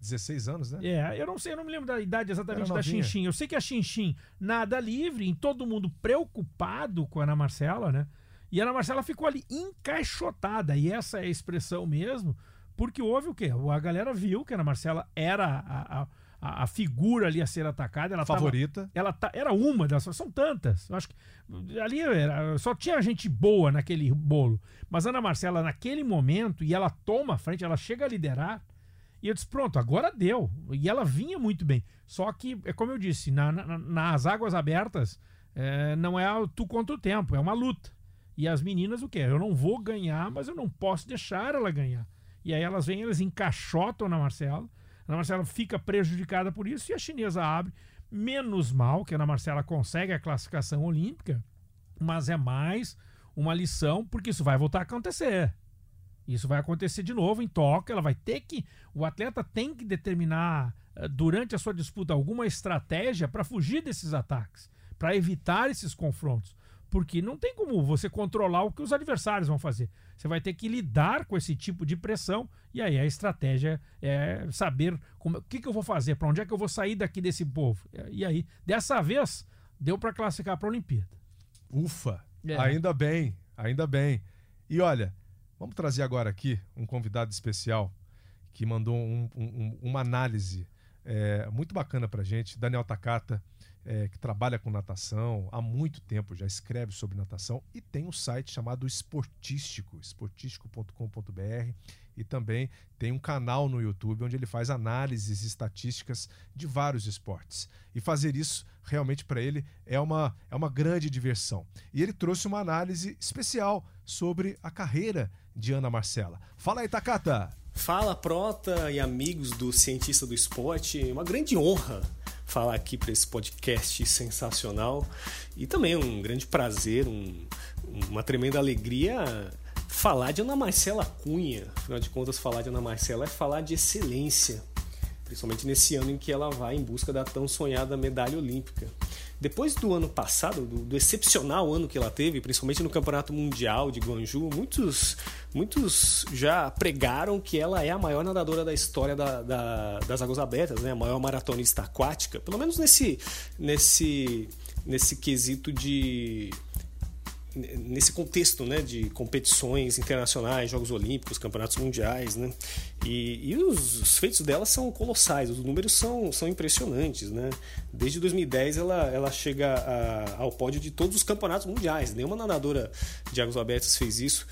16 anos, né? É, eu não sei, eu não me lembro da idade exatamente da Xinxin. Eu sei que a Xinxin nada livre, em todo mundo preocupado com a Ana Marcela, né? E a Ana Marcela ficou ali encaixotada, e essa é a expressão mesmo, porque houve o quê? A galera viu que a Ana Marcela era a, a a, a, figura ali a ser atacada. Ela Favorita. Tava, ela tá, era uma delas, são tantas. Acho que ali era, só tinha gente boa naquele bolo. Mas Ana Marcela, naquele momento, e ela toma a frente, ela chega a liderar. E eu disse: pronto, agora deu. E ela vinha muito bem. Só que, é como eu disse, na, na, nas águas abertas, é, não é tu contra o tempo, é uma luta. E as meninas, o quê? Eu não vou ganhar, mas eu não posso deixar ela ganhar. E aí elas vêm, elas encaixotam na Marcela a Marcela fica prejudicada por isso e a chinesa abre. Menos mal que a Ana Marcela consegue a classificação olímpica, mas é mais uma lição, porque isso vai voltar a acontecer. Isso vai acontecer de novo em Tóquio. Ela vai ter que. O atleta tem que determinar eh, durante a sua disputa alguma estratégia para fugir desses ataques, para evitar esses confrontos. Porque não tem como você controlar o que os adversários vão fazer. Você vai ter que lidar com esse tipo de pressão e aí a estratégia é saber como, o que, que eu vou fazer, para onde é que eu vou sair daqui desse povo. E aí, dessa vez, deu para classificar para a Olimpíada. Ufa! É. Ainda bem, ainda bem. E olha, vamos trazer agora aqui um convidado especial que mandou um, um, uma análise é, muito bacana para gente, Daniel Takata é, que trabalha com natação há muito tempo, já escreve sobre natação e tem um site chamado Esportístico, esportístico.com.br e também tem um canal no YouTube onde ele faz análises estatísticas de vários esportes. E fazer isso realmente para ele é uma, é uma grande diversão. E ele trouxe uma análise especial sobre a carreira de Ana Marcela. Fala aí, Takata! Fala, Prota e amigos do Cientista do Esporte. Uma grande honra falar aqui para esse podcast sensacional e também um grande prazer, um, uma tremenda alegria falar de Ana Marcela Cunha. Afinal de contas, falar de Ana Marcela é falar de excelência, principalmente nesse ano em que ela vai em busca da tão sonhada medalha olímpica. Depois do ano passado, do, do, excepcional ano que ela teve, principalmente no Campeonato Mundial de Guangzhou, muitos, muitos já pregaram que ela é a maior nadadora da história da, da, das águas abertas, né? a maior maratonista aquática, pelo menos nesse, nesse, nesse quesito de nesse contexto né, de competições internacionais, Jogos Olímpicos, Campeonatos Mundiais, né? E, e os, os, feitos dela são colossais, os números são, são impressionantes, né? Desde 2010 ela, ela chega a, ao pódio de todos os campeonatos mundiais, nenhuma nadadora de águas abertas fez isso.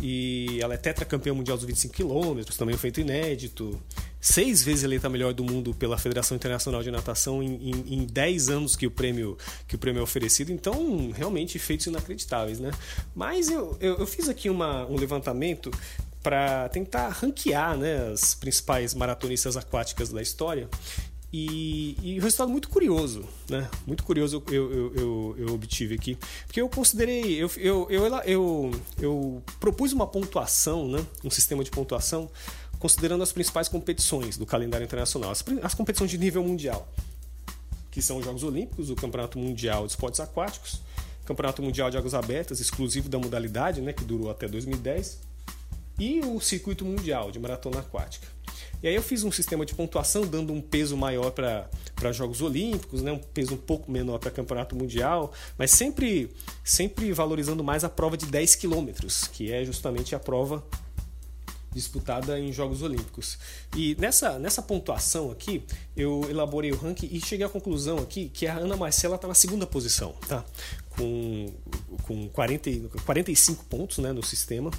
E ela é tetracampeã mundial dos 25 quilômetros, também um feito inédito seis vezes eleita a melhor do mundo pela Federação Internacional de Natação em, em, em dez anos que o prêmio que o prêmio é oferecido. Então, realmente feitos inacreditáveis, né? Mas eu, eu, eu fiz aqui uma, um levantamento para tentar ranquear né, as principais maratonistas aquáticas da história. E, e um resultado muito curioso, né? Muito curioso eu, eu, eu, eu obtive aqui. Porque eu considerei, eu, eu, eu, eu, propus uma pontuação, né? um sistema de pontuação considerando as principais competições do calendário internacional, as, as competições de nível mundial, que são os Jogos Olímpicos, o Campeonato Mundial de Esportes Aquáticos, Campeonato Mundial de Águas Abertas, exclusivo da modalidade, né, que durou até 2010, e o Circuito Mundial de Maratona Aquática. E aí eu fiz um sistema de pontuação dando um peso maior para Jogos Olímpicos, né? um peso um pouco menor para Campeonato Mundial, mas sempre, sempre valorizando mais a prova de 10 quilômetros, que é justamente a prova disputada em Jogos Olímpicos. E nessa, nessa pontuação aqui, eu elaborei o ranking e cheguei à conclusão aqui que a Ana Marcela está na segunda posição, tá? Com, com 40, 45 pontos né, no sistema.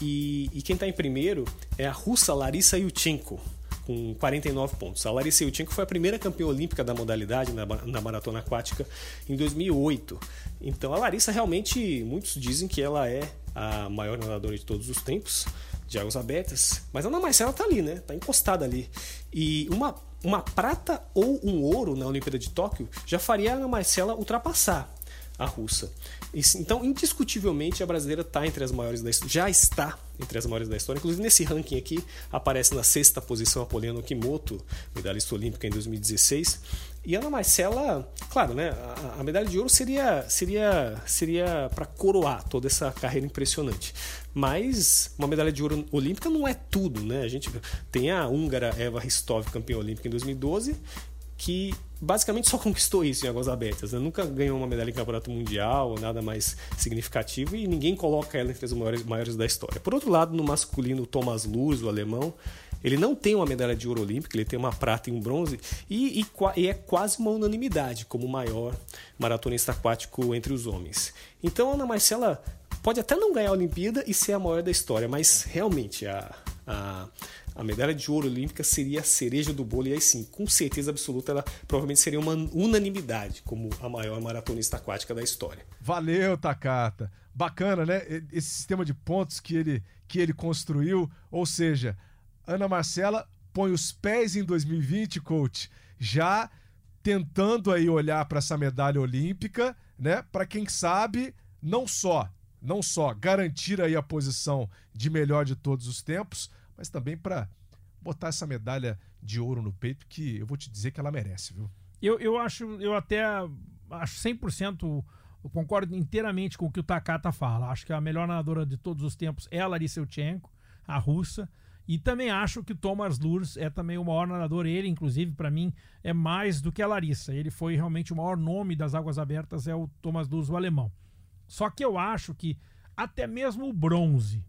E, e quem está em primeiro é a russa Larissa Yutchenko, com 49 pontos. A Larissa Yutchenko foi a primeira campeã olímpica da modalidade na, na maratona aquática em 2008. Então a Larissa realmente, muitos dizem que ela é a maior nadadora de todos os tempos de águas abertas, mas a Ana Marcela tá ali, né? Tá encostada ali. E uma, uma prata ou um ouro na Olimpíada de Tóquio já faria a Ana Marcela ultrapassar a russa. Então, indiscutivelmente, a brasileira está entre as maiores da história, já está entre as maiores da história. Inclusive, nesse ranking aqui, aparece na sexta posição a Poliana Okimoto, medalhista olímpica em 2016. E Ana Marcela, claro, né, a, a medalha de ouro seria seria seria para coroar toda essa carreira impressionante. Mas uma medalha de ouro olímpica não é tudo, né? A gente tem a húngara Eva Ristov, campeã olímpica em 2012, que basicamente só <laughs> conquistou isso em águas abertas. Né? Nunca ganhou uma medalha em campeonato mundial ou nada mais significativo e ninguém coloca ela entre as maiores, maiores da história. Por outro lado, no masculino, Thomas Lurs, o alemão, ele não tem uma medalha de ouro olímpica, ele tem uma prata e um bronze, e, e, e, é quase uma unanimidade como o maior maratonista aquático entre os homens. Então, Ana Marcela pode até não ganhar a Olimpíada e ser a maior da história, mas realmente a, a, a medalha de ouro olímpica seria a cereja do bolo, e aí sim, com certeza absoluta, ela provavelmente seria uma unanimidade como a maior maratonista aquática da história. Valeu, Takata. Bacana, né? Esse sistema de pontos que ele, que ele construiu, ou seja, Ana Marcela põe os pés em 2020, coach, já tentando aí olhar para essa medalha olímpica, né? Para quem sabe, não só, não só garantir aí a posição de melhor de todos os tempos, mas também para botar essa medalha de ouro no peito que eu vou te dizer que ela merece, viu? Eu, eu acho, eu até acho 100% eu concordo inteiramente com o que o Takata fala. Acho que a melhor nadadora de todos os tempos é a Larissa Eutchenko, a russa. E também acho que Thomas Lurs é também o maior nadador. Ele, inclusive, para mim, é mais do que a Larissa. Ele foi realmente o maior nome das águas abertas, é o Thomas Lurs, o alemão. Só que eu acho que até mesmo o bronze,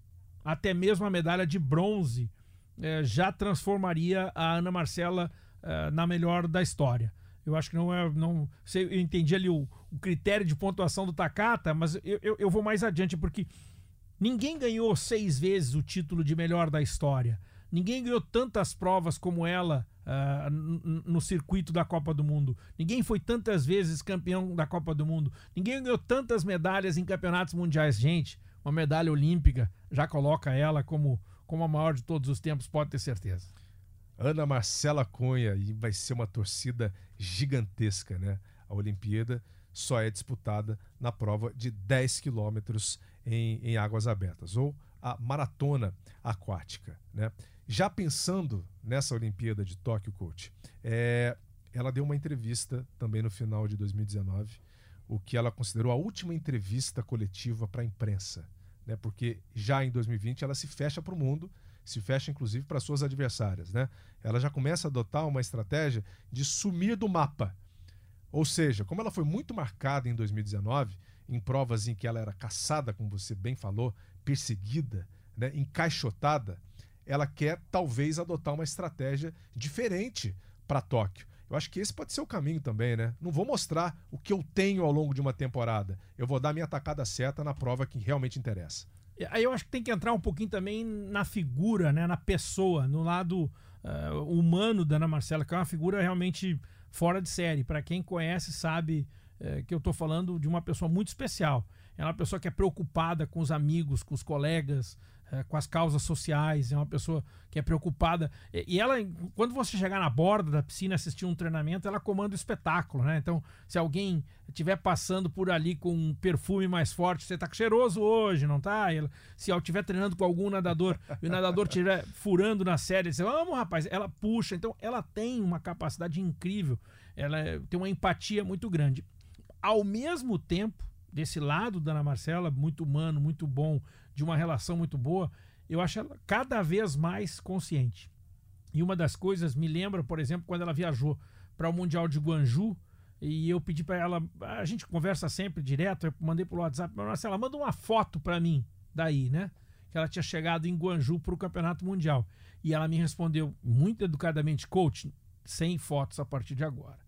até mesmo a medalha de bronze, é, já transformaria a Ana Marcela é, na melhor da história. Eu acho que não é. Não, eu entendi ali o, o critério de pontuação do Takata, mas eu, eu, eu vou mais adiante, porque Ninguém ganhou seis vezes o título de melhor da história. Ninguém ganhou tantas provas como ela uh, no circuito da Copa do Mundo. Ninguém foi tantas vezes campeão da Copa do Mundo. Ninguém ganhou tantas medalhas em campeonatos mundiais. Gente, uma medalha olímpica já coloca ela como, como a maior de todos os tempos, pode ter certeza. Ana Marcela Cunha, e vai ser uma torcida gigantesca, né? A Olimpíada só é disputada na prova de 10 quilômetros em, em águas abertas, ou a maratona aquática. Né? Já pensando nessa Olimpíada de Tóquio, coach, é, ela deu uma entrevista também no final de 2019, o que ela considerou a última entrevista coletiva para a imprensa, né? porque já em 2020 ela se fecha para o mundo, se fecha inclusive para suas adversárias. Né? Ela já começa a adotar uma estratégia de sumir do mapa. Ou seja, como ela foi muito marcada em 2019, em provas em que ela era caçada, como você bem falou, perseguida, né, encaixotada, ela quer talvez adotar uma estratégia diferente para Tóquio. Eu acho que esse pode ser o caminho também, né? Não vou mostrar o que eu tenho ao longo de uma temporada. Eu vou dar minha atacada certa na prova que realmente interessa. Aí eu acho que tem que entrar um pouquinho também na figura, né? Na pessoa, no lado uh, humano da Ana Marcela, que é uma figura realmente fora de série. Para quem conhece, sabe é, que eu estou falando de uma pessoa muito especial. É uma pessoa que é preocupada com os amigos, com os colegas, é, com as causas sociais. É uma pessoa que é preocupada. E, ela, quando você chegar na borda da piscina assistir um treinamento, ela comanda o espetáculo, né? Então, se alguém estiver passando por ali com um perfume mais forte, você está cheiroso hoje, não tá? Ela, se ela estiver treinando com algum nadador e o nadador estiver furando na série, você vamos, rapaz, ela puxa. Então, ela tem uma capacidade incrível. Ela tem uma empatia muito grande ao mesmo tempo, desse lado da Ana Marcela, muito humano, muito bom, de uma relação muito boa, eu acho ela cada vez mais consciente. E uma das coisas me lembra, por exemplo, quando ela viajou para o Mundial de Guanju, e eu pedi para ela, a gente conversa sempre direto, eu mandei pelo WhatsApp, Marcela, manda uma foto para mim daí, né? Que ela tinha chegado em Guanju para o Campeonato Mundial. E ela me respondeu muito educadamente, coach, sem fotos a partir de agora.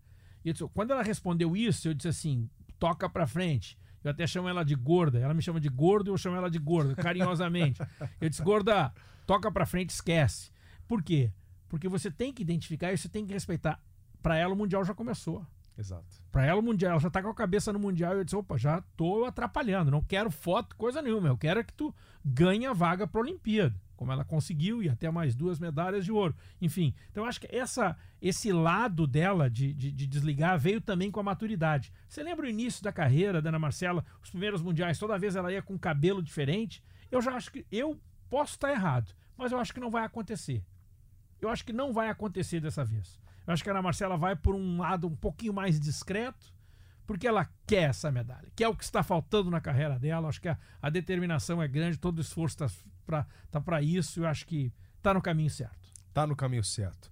E disse, quando ela respondeu isso, eu disse assim: toca pra frente. Eu até chamo ela de gorda. Ela me chama de gordo e eu chamo ela de gorda, carinhosamente. eu disse, gorda, toca pra frente, esquece. Por quê? Porque você tem que identificar e você tem que respeitar. Para ela, o Mundial já começou. Exato. Para ela, o Mundial, ela já tá com a cabeça no Mundial. E eu disse, opa, já tô atrapalhando. Não quero foto, coisa nenhuma. Eu quero que tu ganhe a vaga pra Olimpíada. Como ela conseguiu, e até mais duas medalhas de ouro. Enfim, então eu acho que essa, esse lado dela de, de, de, desligar veio também com a maturidade. Você lembra o início da carreira da Ana Marcela, os primeiros mundiais, toda vez ela ia com cabelo diferente? Eu já acho que. Eu posso estar errado, mas eu acho que não vai acontecer. Eu acho que não vai acontecer dessa vez. Eu acho que a Ana Marcela vai por um lado um pouquinho mais discreto porque ela quer essa medalha, que é o que está faltando na carreira dela. Acho que a, a determinação é grande, todo o esforço está para tá isso. Eu acho que está no caminho certo. Está no caminho certo.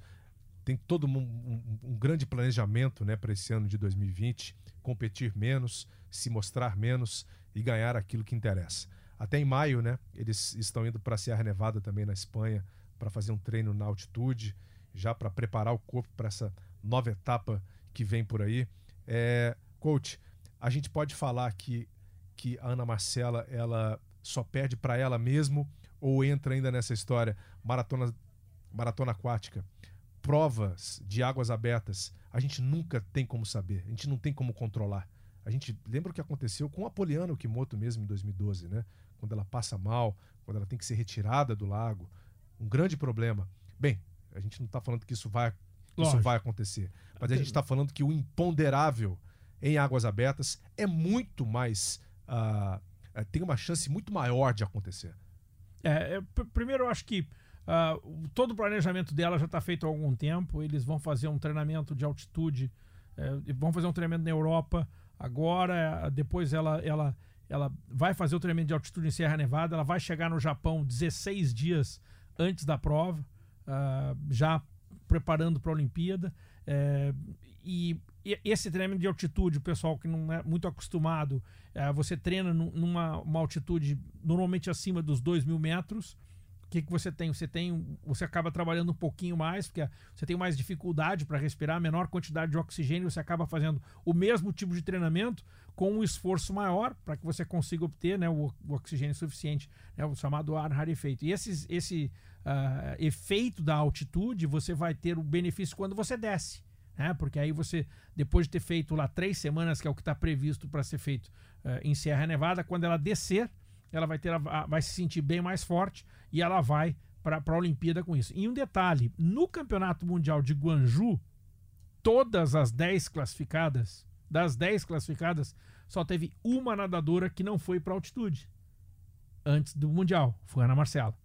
Tem todo um, um, um grande planejamento né, para esse ano de 2020: competir menos, se mostrar menos e ganhar aquilo que interessa. Até em maio, né, eles estão indo para a Serra Nevada também na Espanha para fazer um treino na altitude, já para preparar o corpo para essa nova etapa que vem por aí. É, Coach, a gente pode falar que, que a Ana Marcela ela só perde para ela mesmo ou entra ainda nessa história maratona maratona aquática, provas de águas abertas, a gente nunca tem como saber, a gente não tem como controlar. A gente lembra o que aconteceu com a Poliana Okimoto mesmo em 2012, né? Quando ela passa mal, quando ela tem que ser retirada do lago, um grande problema. Bem, a gente não está falando que isso vai, isso vai acontecer, mas a gente está falando que o imponderável em águas abertas é muito mais. Uh, tem uma chance muito maior de acontecer. É, é primeiro, eu acho que uh, todo o planejamento dela já está feito há algum tempo. Eles vão fazer um treinamento de altitude, é, vão fazer um treinamento na Europa. Agora, depois ela, ela, ela vai fazer o treinamento de altitude em Serra Nevada. Ela vai chegar no Japão 16 dias antes da prova, uh, já preparando para a Olimpíada. É, e esse treinamento de altitude, o pessoal que não é muito acostumado, é, você treina numa uma altitude normalmente acima dos 2 mil metros. O que, que você tem? Você tem, você acaba trabalhando um pouquinho mais, porque você tem mais dificuldade para respirar, menor quantidade de oxigênio, você acaba fazendo o mesmo tipo de treinamento com um esforço maior para que você consiga obter né, o, o oxigênio suficiente, né, o chamado ar rarefeito. E esses, esse uh, efeito da altitude você vai ter o benefício quando você desce né? Porque aí você, depois de ter feito lá três semanas, que é o que está previsto para ser feito uh, em Serra Nevada, quando ela descer, ela vai, ter, a, vai se sentir bem mais forte e ela vai para a Olimpíada com isso. E um detalhe: no Campeonato Mundial de Guanju, todas as 10 classificadas, das 10 classificadas, só teve uma nadadora que não foi para altitude antes do Mundial, foi Ana Marcela.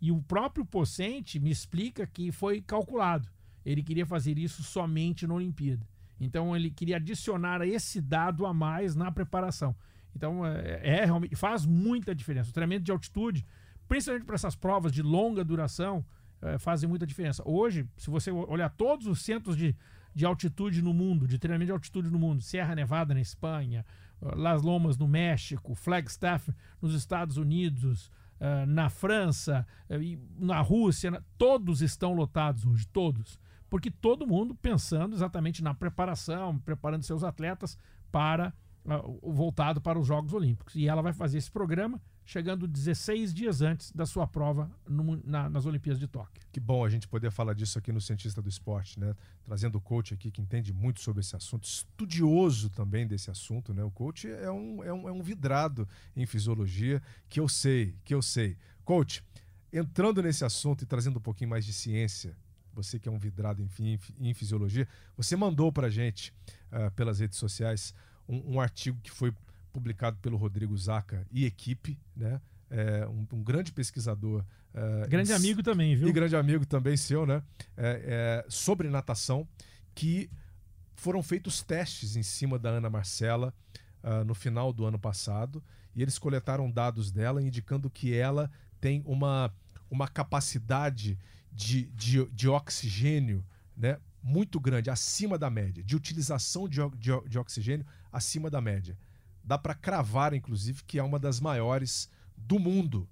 E o próprio Pocente me explica que foi calculado ele queria fazer isso somente na Olimpíada. Então ele queria adicionar esse dado a mais na preparação. Então é, é realmente faz muita diferença. O treinamento de altitude, principalmente para essas provas de longa duração, é, fazem muita diferença. Hoje, se você olhar todos os centros de, de altitude no mundo, de treinamento de altitude no mundo, Serra Nevada na Espanha, Las Lomas no México, Flagstaff nos Estados Unidos, uh, na França, uh, na Rússia, todos estão lotados hoje, todos porque todo mundo pensando exatamente na preparação, preparando seus atletas para uh, voltado para os Jogos Olímpicos. E ela vai fazer esse programa chegando 16 dias antes da sua prova no, na, nas Olimpíadas de Tóquio. Que bom a gente poder falar disso aqui no Cientista do Esporte, né? Trazendo o coach aqui que entende muito sobre esse assunto, estudioso também desse assunto, né? O coach é um, é um, é um vidrado em fisiologia que eu sei, que eu sei. Coach, entrando nesse assunto e trazendo um pouquinho mais de ciência você que é um vidrado enfim, em fisiologia, você mandou para gente uh, pelas redes sociais um, um, artigo que foi publicado pelo Rodrigo Zaca e equipe, né? É, um, um, grande pesquisador. Uh, grande amigo também, viu? E grande amigo também seu, né? É, é, sobre natação, que foram feitos testes em cima da Ana Marcela uh, no final do ano passado e eles coletaram dados dela indicando que ela tem uma, uma capacidade de, de, de oxigênio né, muito grande, acima da média, de utilização de, de, de oxigênio acima da média. Dá para cravar, inclusive, que é uma das maiores do mundo.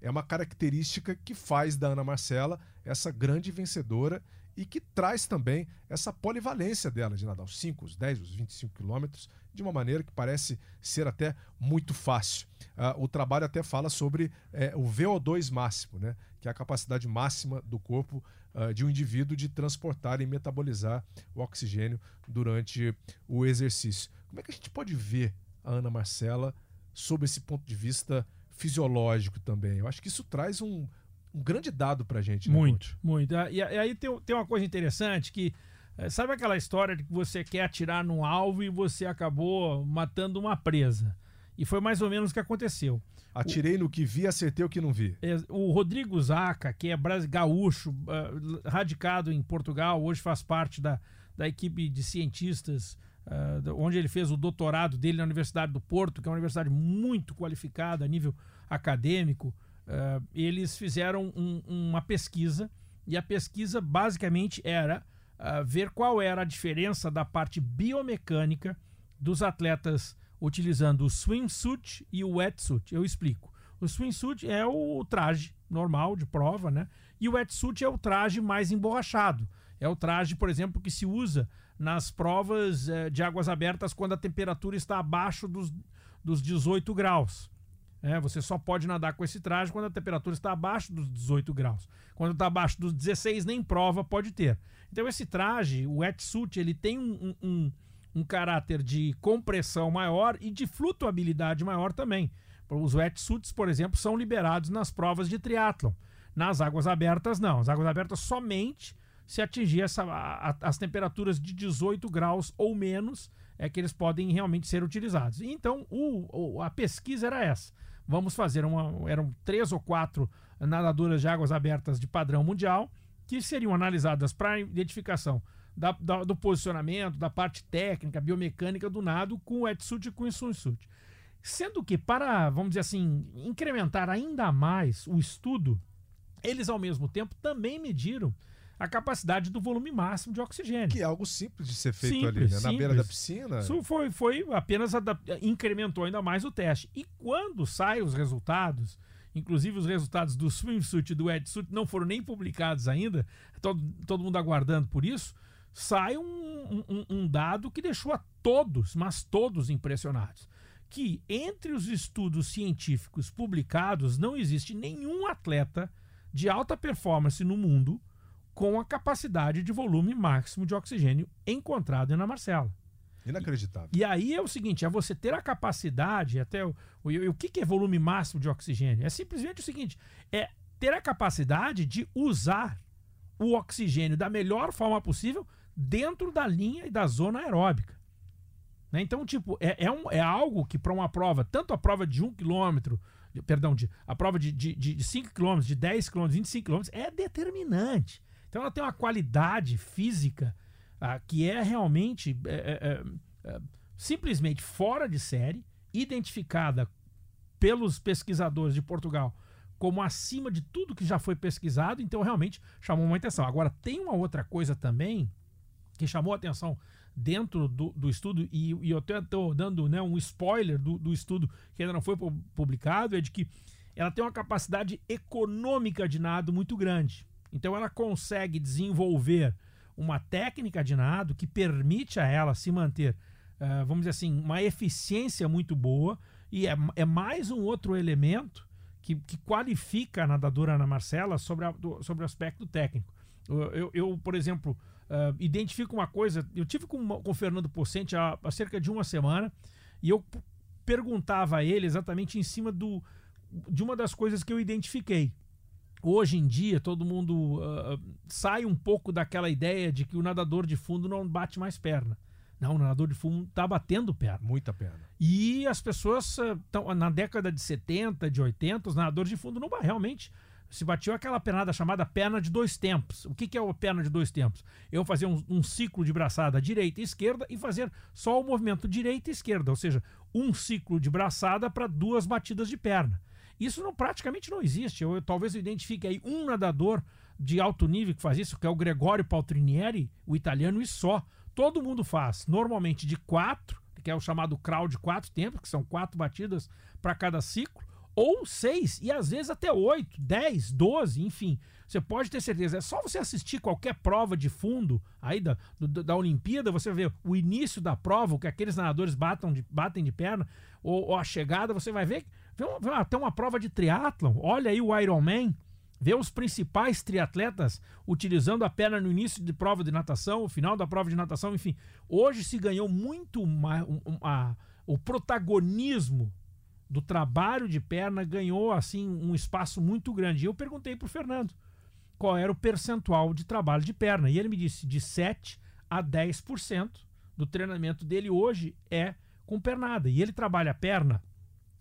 É uma característica que faz da Ana Marcela essa grande vencedora e que traz também essa polivalência dela de nadar os 5, os 10, os 25 quilômetros de uma maneira que parece ser até muito fácil. Uh, o trabalho até fala sobre é, o VO2 máximo, né? que é a capacidade máxima do corpo uh, de um indivíduo de transportar e metabolizar o oxigênio durante o exercício. Como é que a gente pode ver a Ana Marcela sob esse ponto de vista fisiológico também? Eu acho que isso traz um, um grande dado pra gente. Né, muito, muito. E, e aí tem, tem uma coisa interessante que é, sabe aquela história de que você quer atirar no alvo e você acabou matando uma presa? E foi mais ou menos o que aconteceu. Atirei o, no que vi, acertei o que não vi. É, o Rodrigo Zaca, que é gaúcho, uh, radicado em Portugal, hoje faz parte da, da equipe de cientistas, uh, onde ele fez o doutorado dele na Universidade do Porto, que é uma universidade muito qualificada a nível acadêmico. Uh, eles fizeram um, uma pesquisa, e a pesquisa basicamente era ver qual era a diferença da parte biomecânica dos atletas utilizando o swimsuit e o wetsuit. Eu explico. O swimsuit é o traje normal de prova, né? E o wetsuit é o traje mais emborrachado. É o traje, por exemplo, que se usa nas provas eh, de águas abertas quando a temperatura está abaixo dos, dos 18 graus. É, você só pode nadar com esse traje quando a temperatura está abaixo dos 18 graus. Quando está abaixo dos 16, nem prova pode ter. Então, esse traje, o wetsuit, ele tem um, um, um caráter de compressão maior e de flutuabilidade maior também. Os wetsuits, por exemplo, são liberados nas provas de triatlon. Nas águas abertas, não. As águas abertas somente se atingir essa, a, as temperaturas de 18 graus ou menos é que eles podem realmente ser utilizados. Então, o, o, a pesquisa era essa. Vamos fazer uma. Eram três ou quatro nadadoras de águas abertas de padrão mundial que seriam analisadas para identificação da, da, do posicionamento, da parte técnica, biomecânica do nado com o wetsuit e com o swimsuit. Sendo que, para, vamos dizer assim, incrementar ainda mais o estudo, eles ao mesmo tempo também mediram a capacidade do volume máximo de oxigênio. Que é algo simples de ser feito simples, ali, né? na beira da piscina. Isso foi, foi apenas incrementou ainda mais o teste. E quando saem os resultados, inclusive os resultados do swimsuit e do wetsuit não foram nem publicados ainda, todo, todo mundo aguardando por isso, sai um, um, um dado que deixou a todos, mas todos impressionados. Que entre os estudos científicos publicados não existe nenhum atleta de alta performance no mundo com a capacidade de volume máximo de oxigênio encontrado na Marcela. Inacreditável. E, e, aí é o seguinte: é você ter a capacidade, até o, o, o que, que é volume máximo de oxigênio? É simplesmente o seguinte: é ter a capacidade de usar o oxigênio da melhor forma possível dentro da linha e da zona aeróbica. Né? Então, tipo, é, é, um, é algo que para uma prova, tanto a prova de 1 km, perdão, de, a prova de, de, de 5 km, de 10 km, 25 km, é determinante. Então ela tem uma qualidade física ah, que é realmente é, é, é, simplesmente fora de série, identificada pelos pesquisadores de Portugal como acima de tudo que já foi pesquisado, então realmente chamou uma atenção. Agora, tem uma outra coisa também que chamou a atenção dentro do, do estudo, e, e eu estou dando né, um spoiler do, do estudo que ainda não foi publicado, é de que ela tem uma capacidade econômica de nado muito grande. Então ela consegue desenvolver uma técnica de nado que permite a ela se manter, uh, vamos dizer assim, uma eficiência muito boa, e é, é mais um outro elemento que, que qualifica a nadadora Ana Marcela sobre, a, do, sobre o aspecto técnico. Eu, eu, por exemplo, uh, identifico uma coisa. Eu tive com, com o Fernando Pocente há, há cerca de uma semana e eu perguntava a ele exatamente em cima do, de uma das coisas que eu identifiquei. Hoje em dia, todo mundo uh, sai um pouco daquela ideia de que o nadador de fundo não bate mais perna. Não, o nadador de fundo está batendo perna. Muita perna. E as pessoas estão. Uh, na década de 70, de 80, os nadadores de fundo não realmente se batiu aquela penada chamada perna de dois tempos. O que, que é a perna de dois tempos? Eu fazer um, um, ciclo de braçada direita e esquerda e fazer só o movimento direita e esquerda, ou seja, um ciclo de braçada para duas batidas de perna. Isso não, praticamente não existe. Eu, eu, talvez eu identifique aí um nadador de alto nível que faz isso, que é o Gregório Paltrinieri, o italiano, e só. Todo mundo faz, normalmente de quatro, que é o chamado crawl de quatro tempos, que são quatro batidas para cada ciclo, ou seis, e às vezes até oito, dez, doze, enfim. Você pode ter certeza. É só você assistir qualquer prova de fundo aí da, do, da Olimpíada, você vê o início da prova, o que aqueles nadadores batam de, batem de perna, ou, ou a chegada, você vai ver, vê, vê até uma prova de triatlon. Olha aí o Ironman. Vê os principais triatletas utilizando a perna no início de prova de natação, o final da prova de natação, enfim. Hoje se ganhou muito mais um, um, a, o protagonismo do trabalho de perna ganhou assim um espaço muito grande. E eu perguntei para o Fernando qual era o percentual de trabalho de perna. E ele me disse de 7 a 10% do treinamento dele hoje é com pernada. E ele trabalha a perna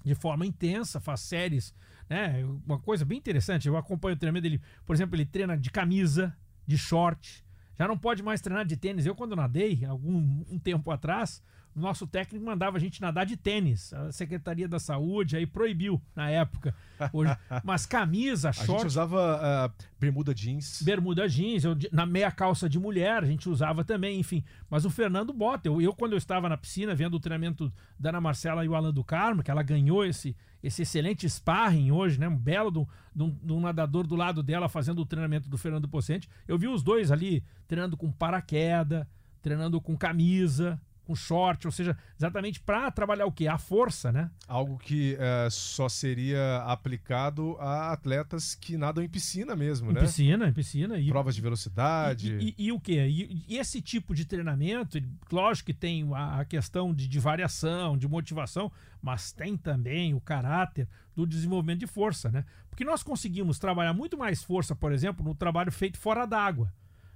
de forma intensa, faz séries, né? Uma coisa bem interessante, eu acompanho o treinamento dele, por exemplo, ele treina de camisa, de short, já não pode mais treinar de tênis. Eu, quando nadei, algum um tempo atrás, nosso técnico mandava a gente nadar de tênis. A Secretaria da Saúde aí proibiu na época. Hoje, <laughs> mas camisa, short. A gente usava uh, bermuda jeans. Bermuda jeans, eu, na meia calça de mulher, a gente usava também, enfim. Mas o Fernando bota. Eu, eu, quando eu estava na piscina vendo o treinamento da Ana Marcela e o Alan do Carmo, que ela ganhou esse, esse excelente sparring hoje, né? Um belo de um, nadador do lado dela fazendo o treinamento do Fernando Pocente. Eu vi os dois ali treinando com paraquedas, treinando com camisa, com short, ou seja, exatamente para trabalhar o que? A força, né? Algo que é, só seria aplicado a atletas que nadam em piscina mesmo, em né? Piscina, em piscina. E, Provas de velocidade. E, e, e o que? E, esse tipo de treinamento, lógico que tem a, a questão de, de variação, de motivação, mas tem também o caráter do desenvolvimento de força, né? Porque nós conseguimos trabalhar muito mais força, por exemplo, no trabalho feito fora d'água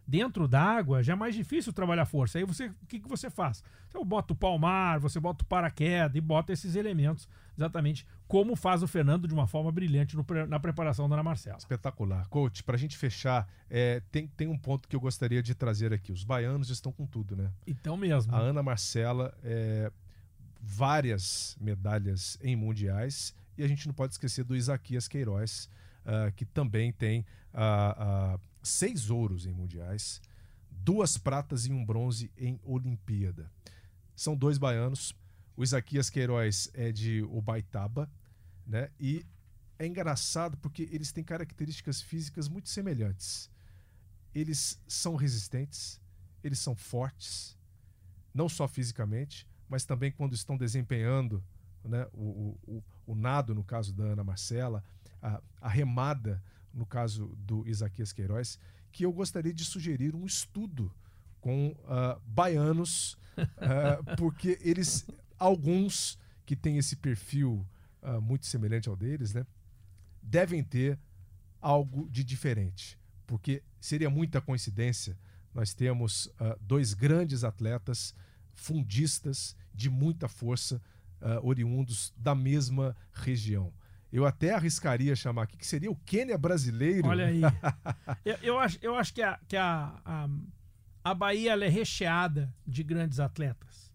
dentro d'água já é mais difícil trabalhar força. Aí você, o que, que você faz? Você bota o palmar, você bota o paraquedas e bota esses elementos exatamente como faz o Fernando de uma forma brilhante no, na preparação da Ana Marcela. Espetacular. Coach, para a gente fechar, é, tem, tem um ponto que eu gostaria de trazer aqui. Os baianos estão com tudo, né? Então mesmo. A Ana Marcela, é, várias medalhas em mundiais e a gente não pode esquecer do Isaquias Queiroz, uh, que também tem uh, uh, seis ouros em mundiais, duas pratas e um bronze em Olimpíada. São dois baianos. O Isaquias Queiroz é de Ubaitaba, né? E é engraçado porque eles têm características físicas muito semelhantes. Eles são resistentes, eles são fortes, não só fisicamente, mas também quando estão desempenhando né, o, o, o, nado, no caso da Ana Marcela, a, a remada no caso do Isaquias Queiroz, que eu gostaria de sugerir um estudo com uh, baianos, uh, <laughs> porque eles, alguns que têm esse perfil uh, muito semelhante ao deles, né, devem ter algo de diferente, porque seria muita coincidência nós temos dois grandes atletas fundistas de muita força, oriundos da mesma região. Eu até arriscaria chamar aqui que seria o Quênia brasileiro. Olha aí. <laughs> eu, eu, acho, eu acho que a, que a, a, a Bahia é recheada de grandes atletas.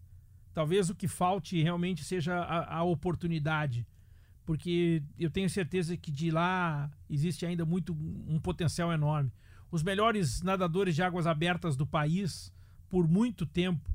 Talvez o que falte realmente seja a, a oportunidade. Porque eu tenho certeza que de lá existe ainda muito um potencial enorme. Os melhores nadadores de águas abertas do país, por muito tempo,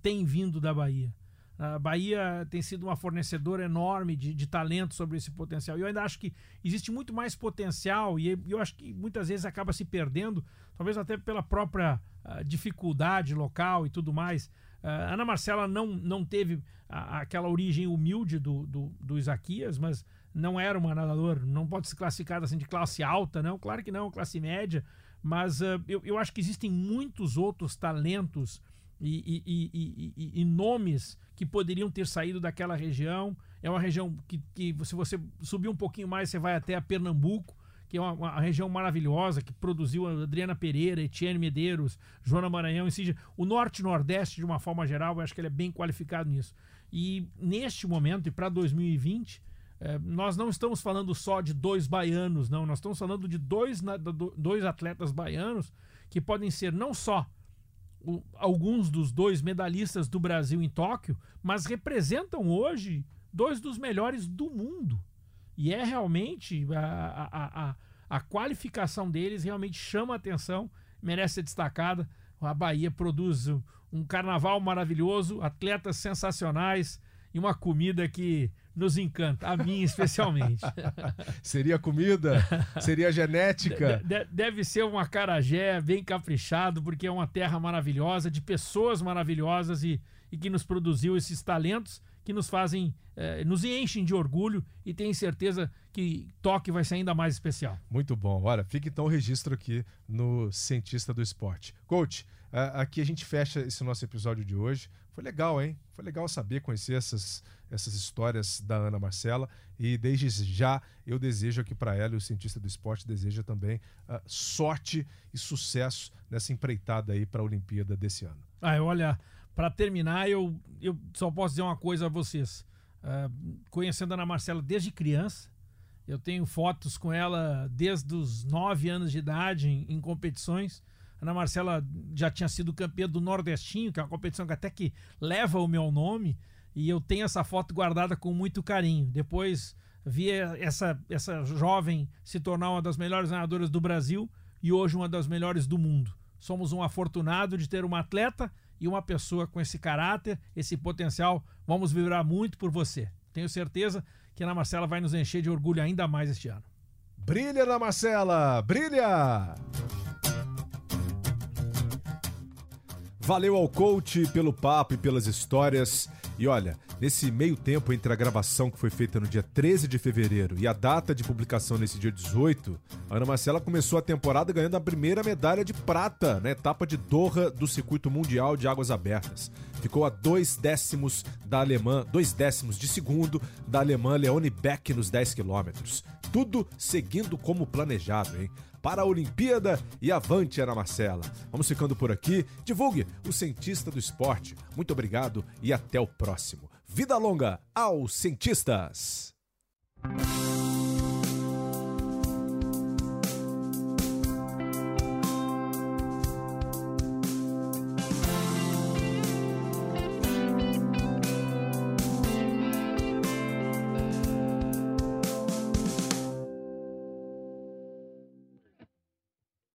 têm vindo da Bahia. A Bahia tem sido uma fornecedora enorme de, de talento sobre esse potencial. E eu ainda acho que existe muito mais potencial e eu acho que muitas vezes acaba se perdendo, talvez até pela própria uh, dificuldade local e tudo mais. Uh, Ana Marcela não, não teve a, aquela origem humilde do, do, do Isaquias, mas não era uma nadadora, não pode se classificar assim de classe alta, não. Claro que não, classe média. Mas uh, eu, eu acho que existem muitos outros talentos e, e, e, e, nomes que poderiam ter saído daquela região. É uma região que, que se você subir um pouquinho mais, você vai até a Pernambuco, que é uma, uma região maravilhosa, que produziu a Adriana Pereira, Etienne Medeiros, Joana Maranhão, ou seja, o norte e nordeste, de uma forma geral, eu acho que ele é bem qualificado nisso. E neste momento, e para 2020, eh, nós não estamos falando só de dois baianos, não, nós estamos falando de dois, dois atletas baianos que podem ser não só alguns dos dois medalhistas do Brasil em Tóquio, mas representam hoje dois dos melhores do mundo. E é realmente a, a, a, a qualificação deles realmente chama a atenção, merece ser destacada. A Bahia produz um carnaval maravilhoso, atletas sensacionais e uma comida que nos encanta, a mim especialmente. <laughs> Seria comida? Seria genética? De, de, deve ser um acarajé bem caprichado, porque é uma terra maravilhosa, de pessoas maravilhosas e, e que nos produziu esses talentos que nos fazem, eh, nos enchem de orgulho e tenho certeza que toque vai ser ainda mais especial. Muito bom. Olha, fica então o registro aqui no Cientista do Esporte. Coach, aqui a gente fecha esse nosso episódio de hoje. Foi legal, hein? Foi legal saber, conhecer essas, essas histórias da Ana Marcela. E desde já eu desejo aqui para ela, e o cientista do esporte deseja também uh, sorte e sucesso nessa empreitada aí para a Olimpíada desse ano. Ah, olha, para terminar, eu, eu só posso dizer uma coisa a vocês. Uh, conhecendo a Ana Marcela desde criança, eu tenho fotos com ela desde os 9 anos de idade em, em competições. Ana Marcela já tinha sido campeã do Nordestinho, que é uma competição que até que leva o meu nome, e eu tenho essa foto guardada com muito carinho. Depois vi essa, essa jovem se tornar uma das melhores nadadoras do Brasil e hoje uma das melhores do mundo. Somos um afortunado de ter uma atleta e uma pessoa com esse caráter, esse potencial. Vamos vibrar muito por você. Tenho certeza que a Ana Marcela vai nos encher de orgulho ainda mais este ano. Brilha, Ana Marcela! Brilha! Valeu ao coach pelo papo e pelas histórias. E olha, nesse meio tempo entre a gravação que foi feita no dia 13 de fevereiro e a data de publicação nesse dia 18, a Ana Marcela começou a temporada ganhando a primeira medalha de prata na etapa de Doha do Circuito Mundial de Águas Abertas. Ficou a dois décimos da alemã, dois décimos de segundo da alemã Leone Beck nos 10 quilômetros. Tudo seguindo como planejado, hein? para a Olimpíada e avante, Ana Marcela. Vamos ficando por aqui. Divulgue o cientista do esporte. Muito obrigado e até o próximo. Vida longa aos cientistas!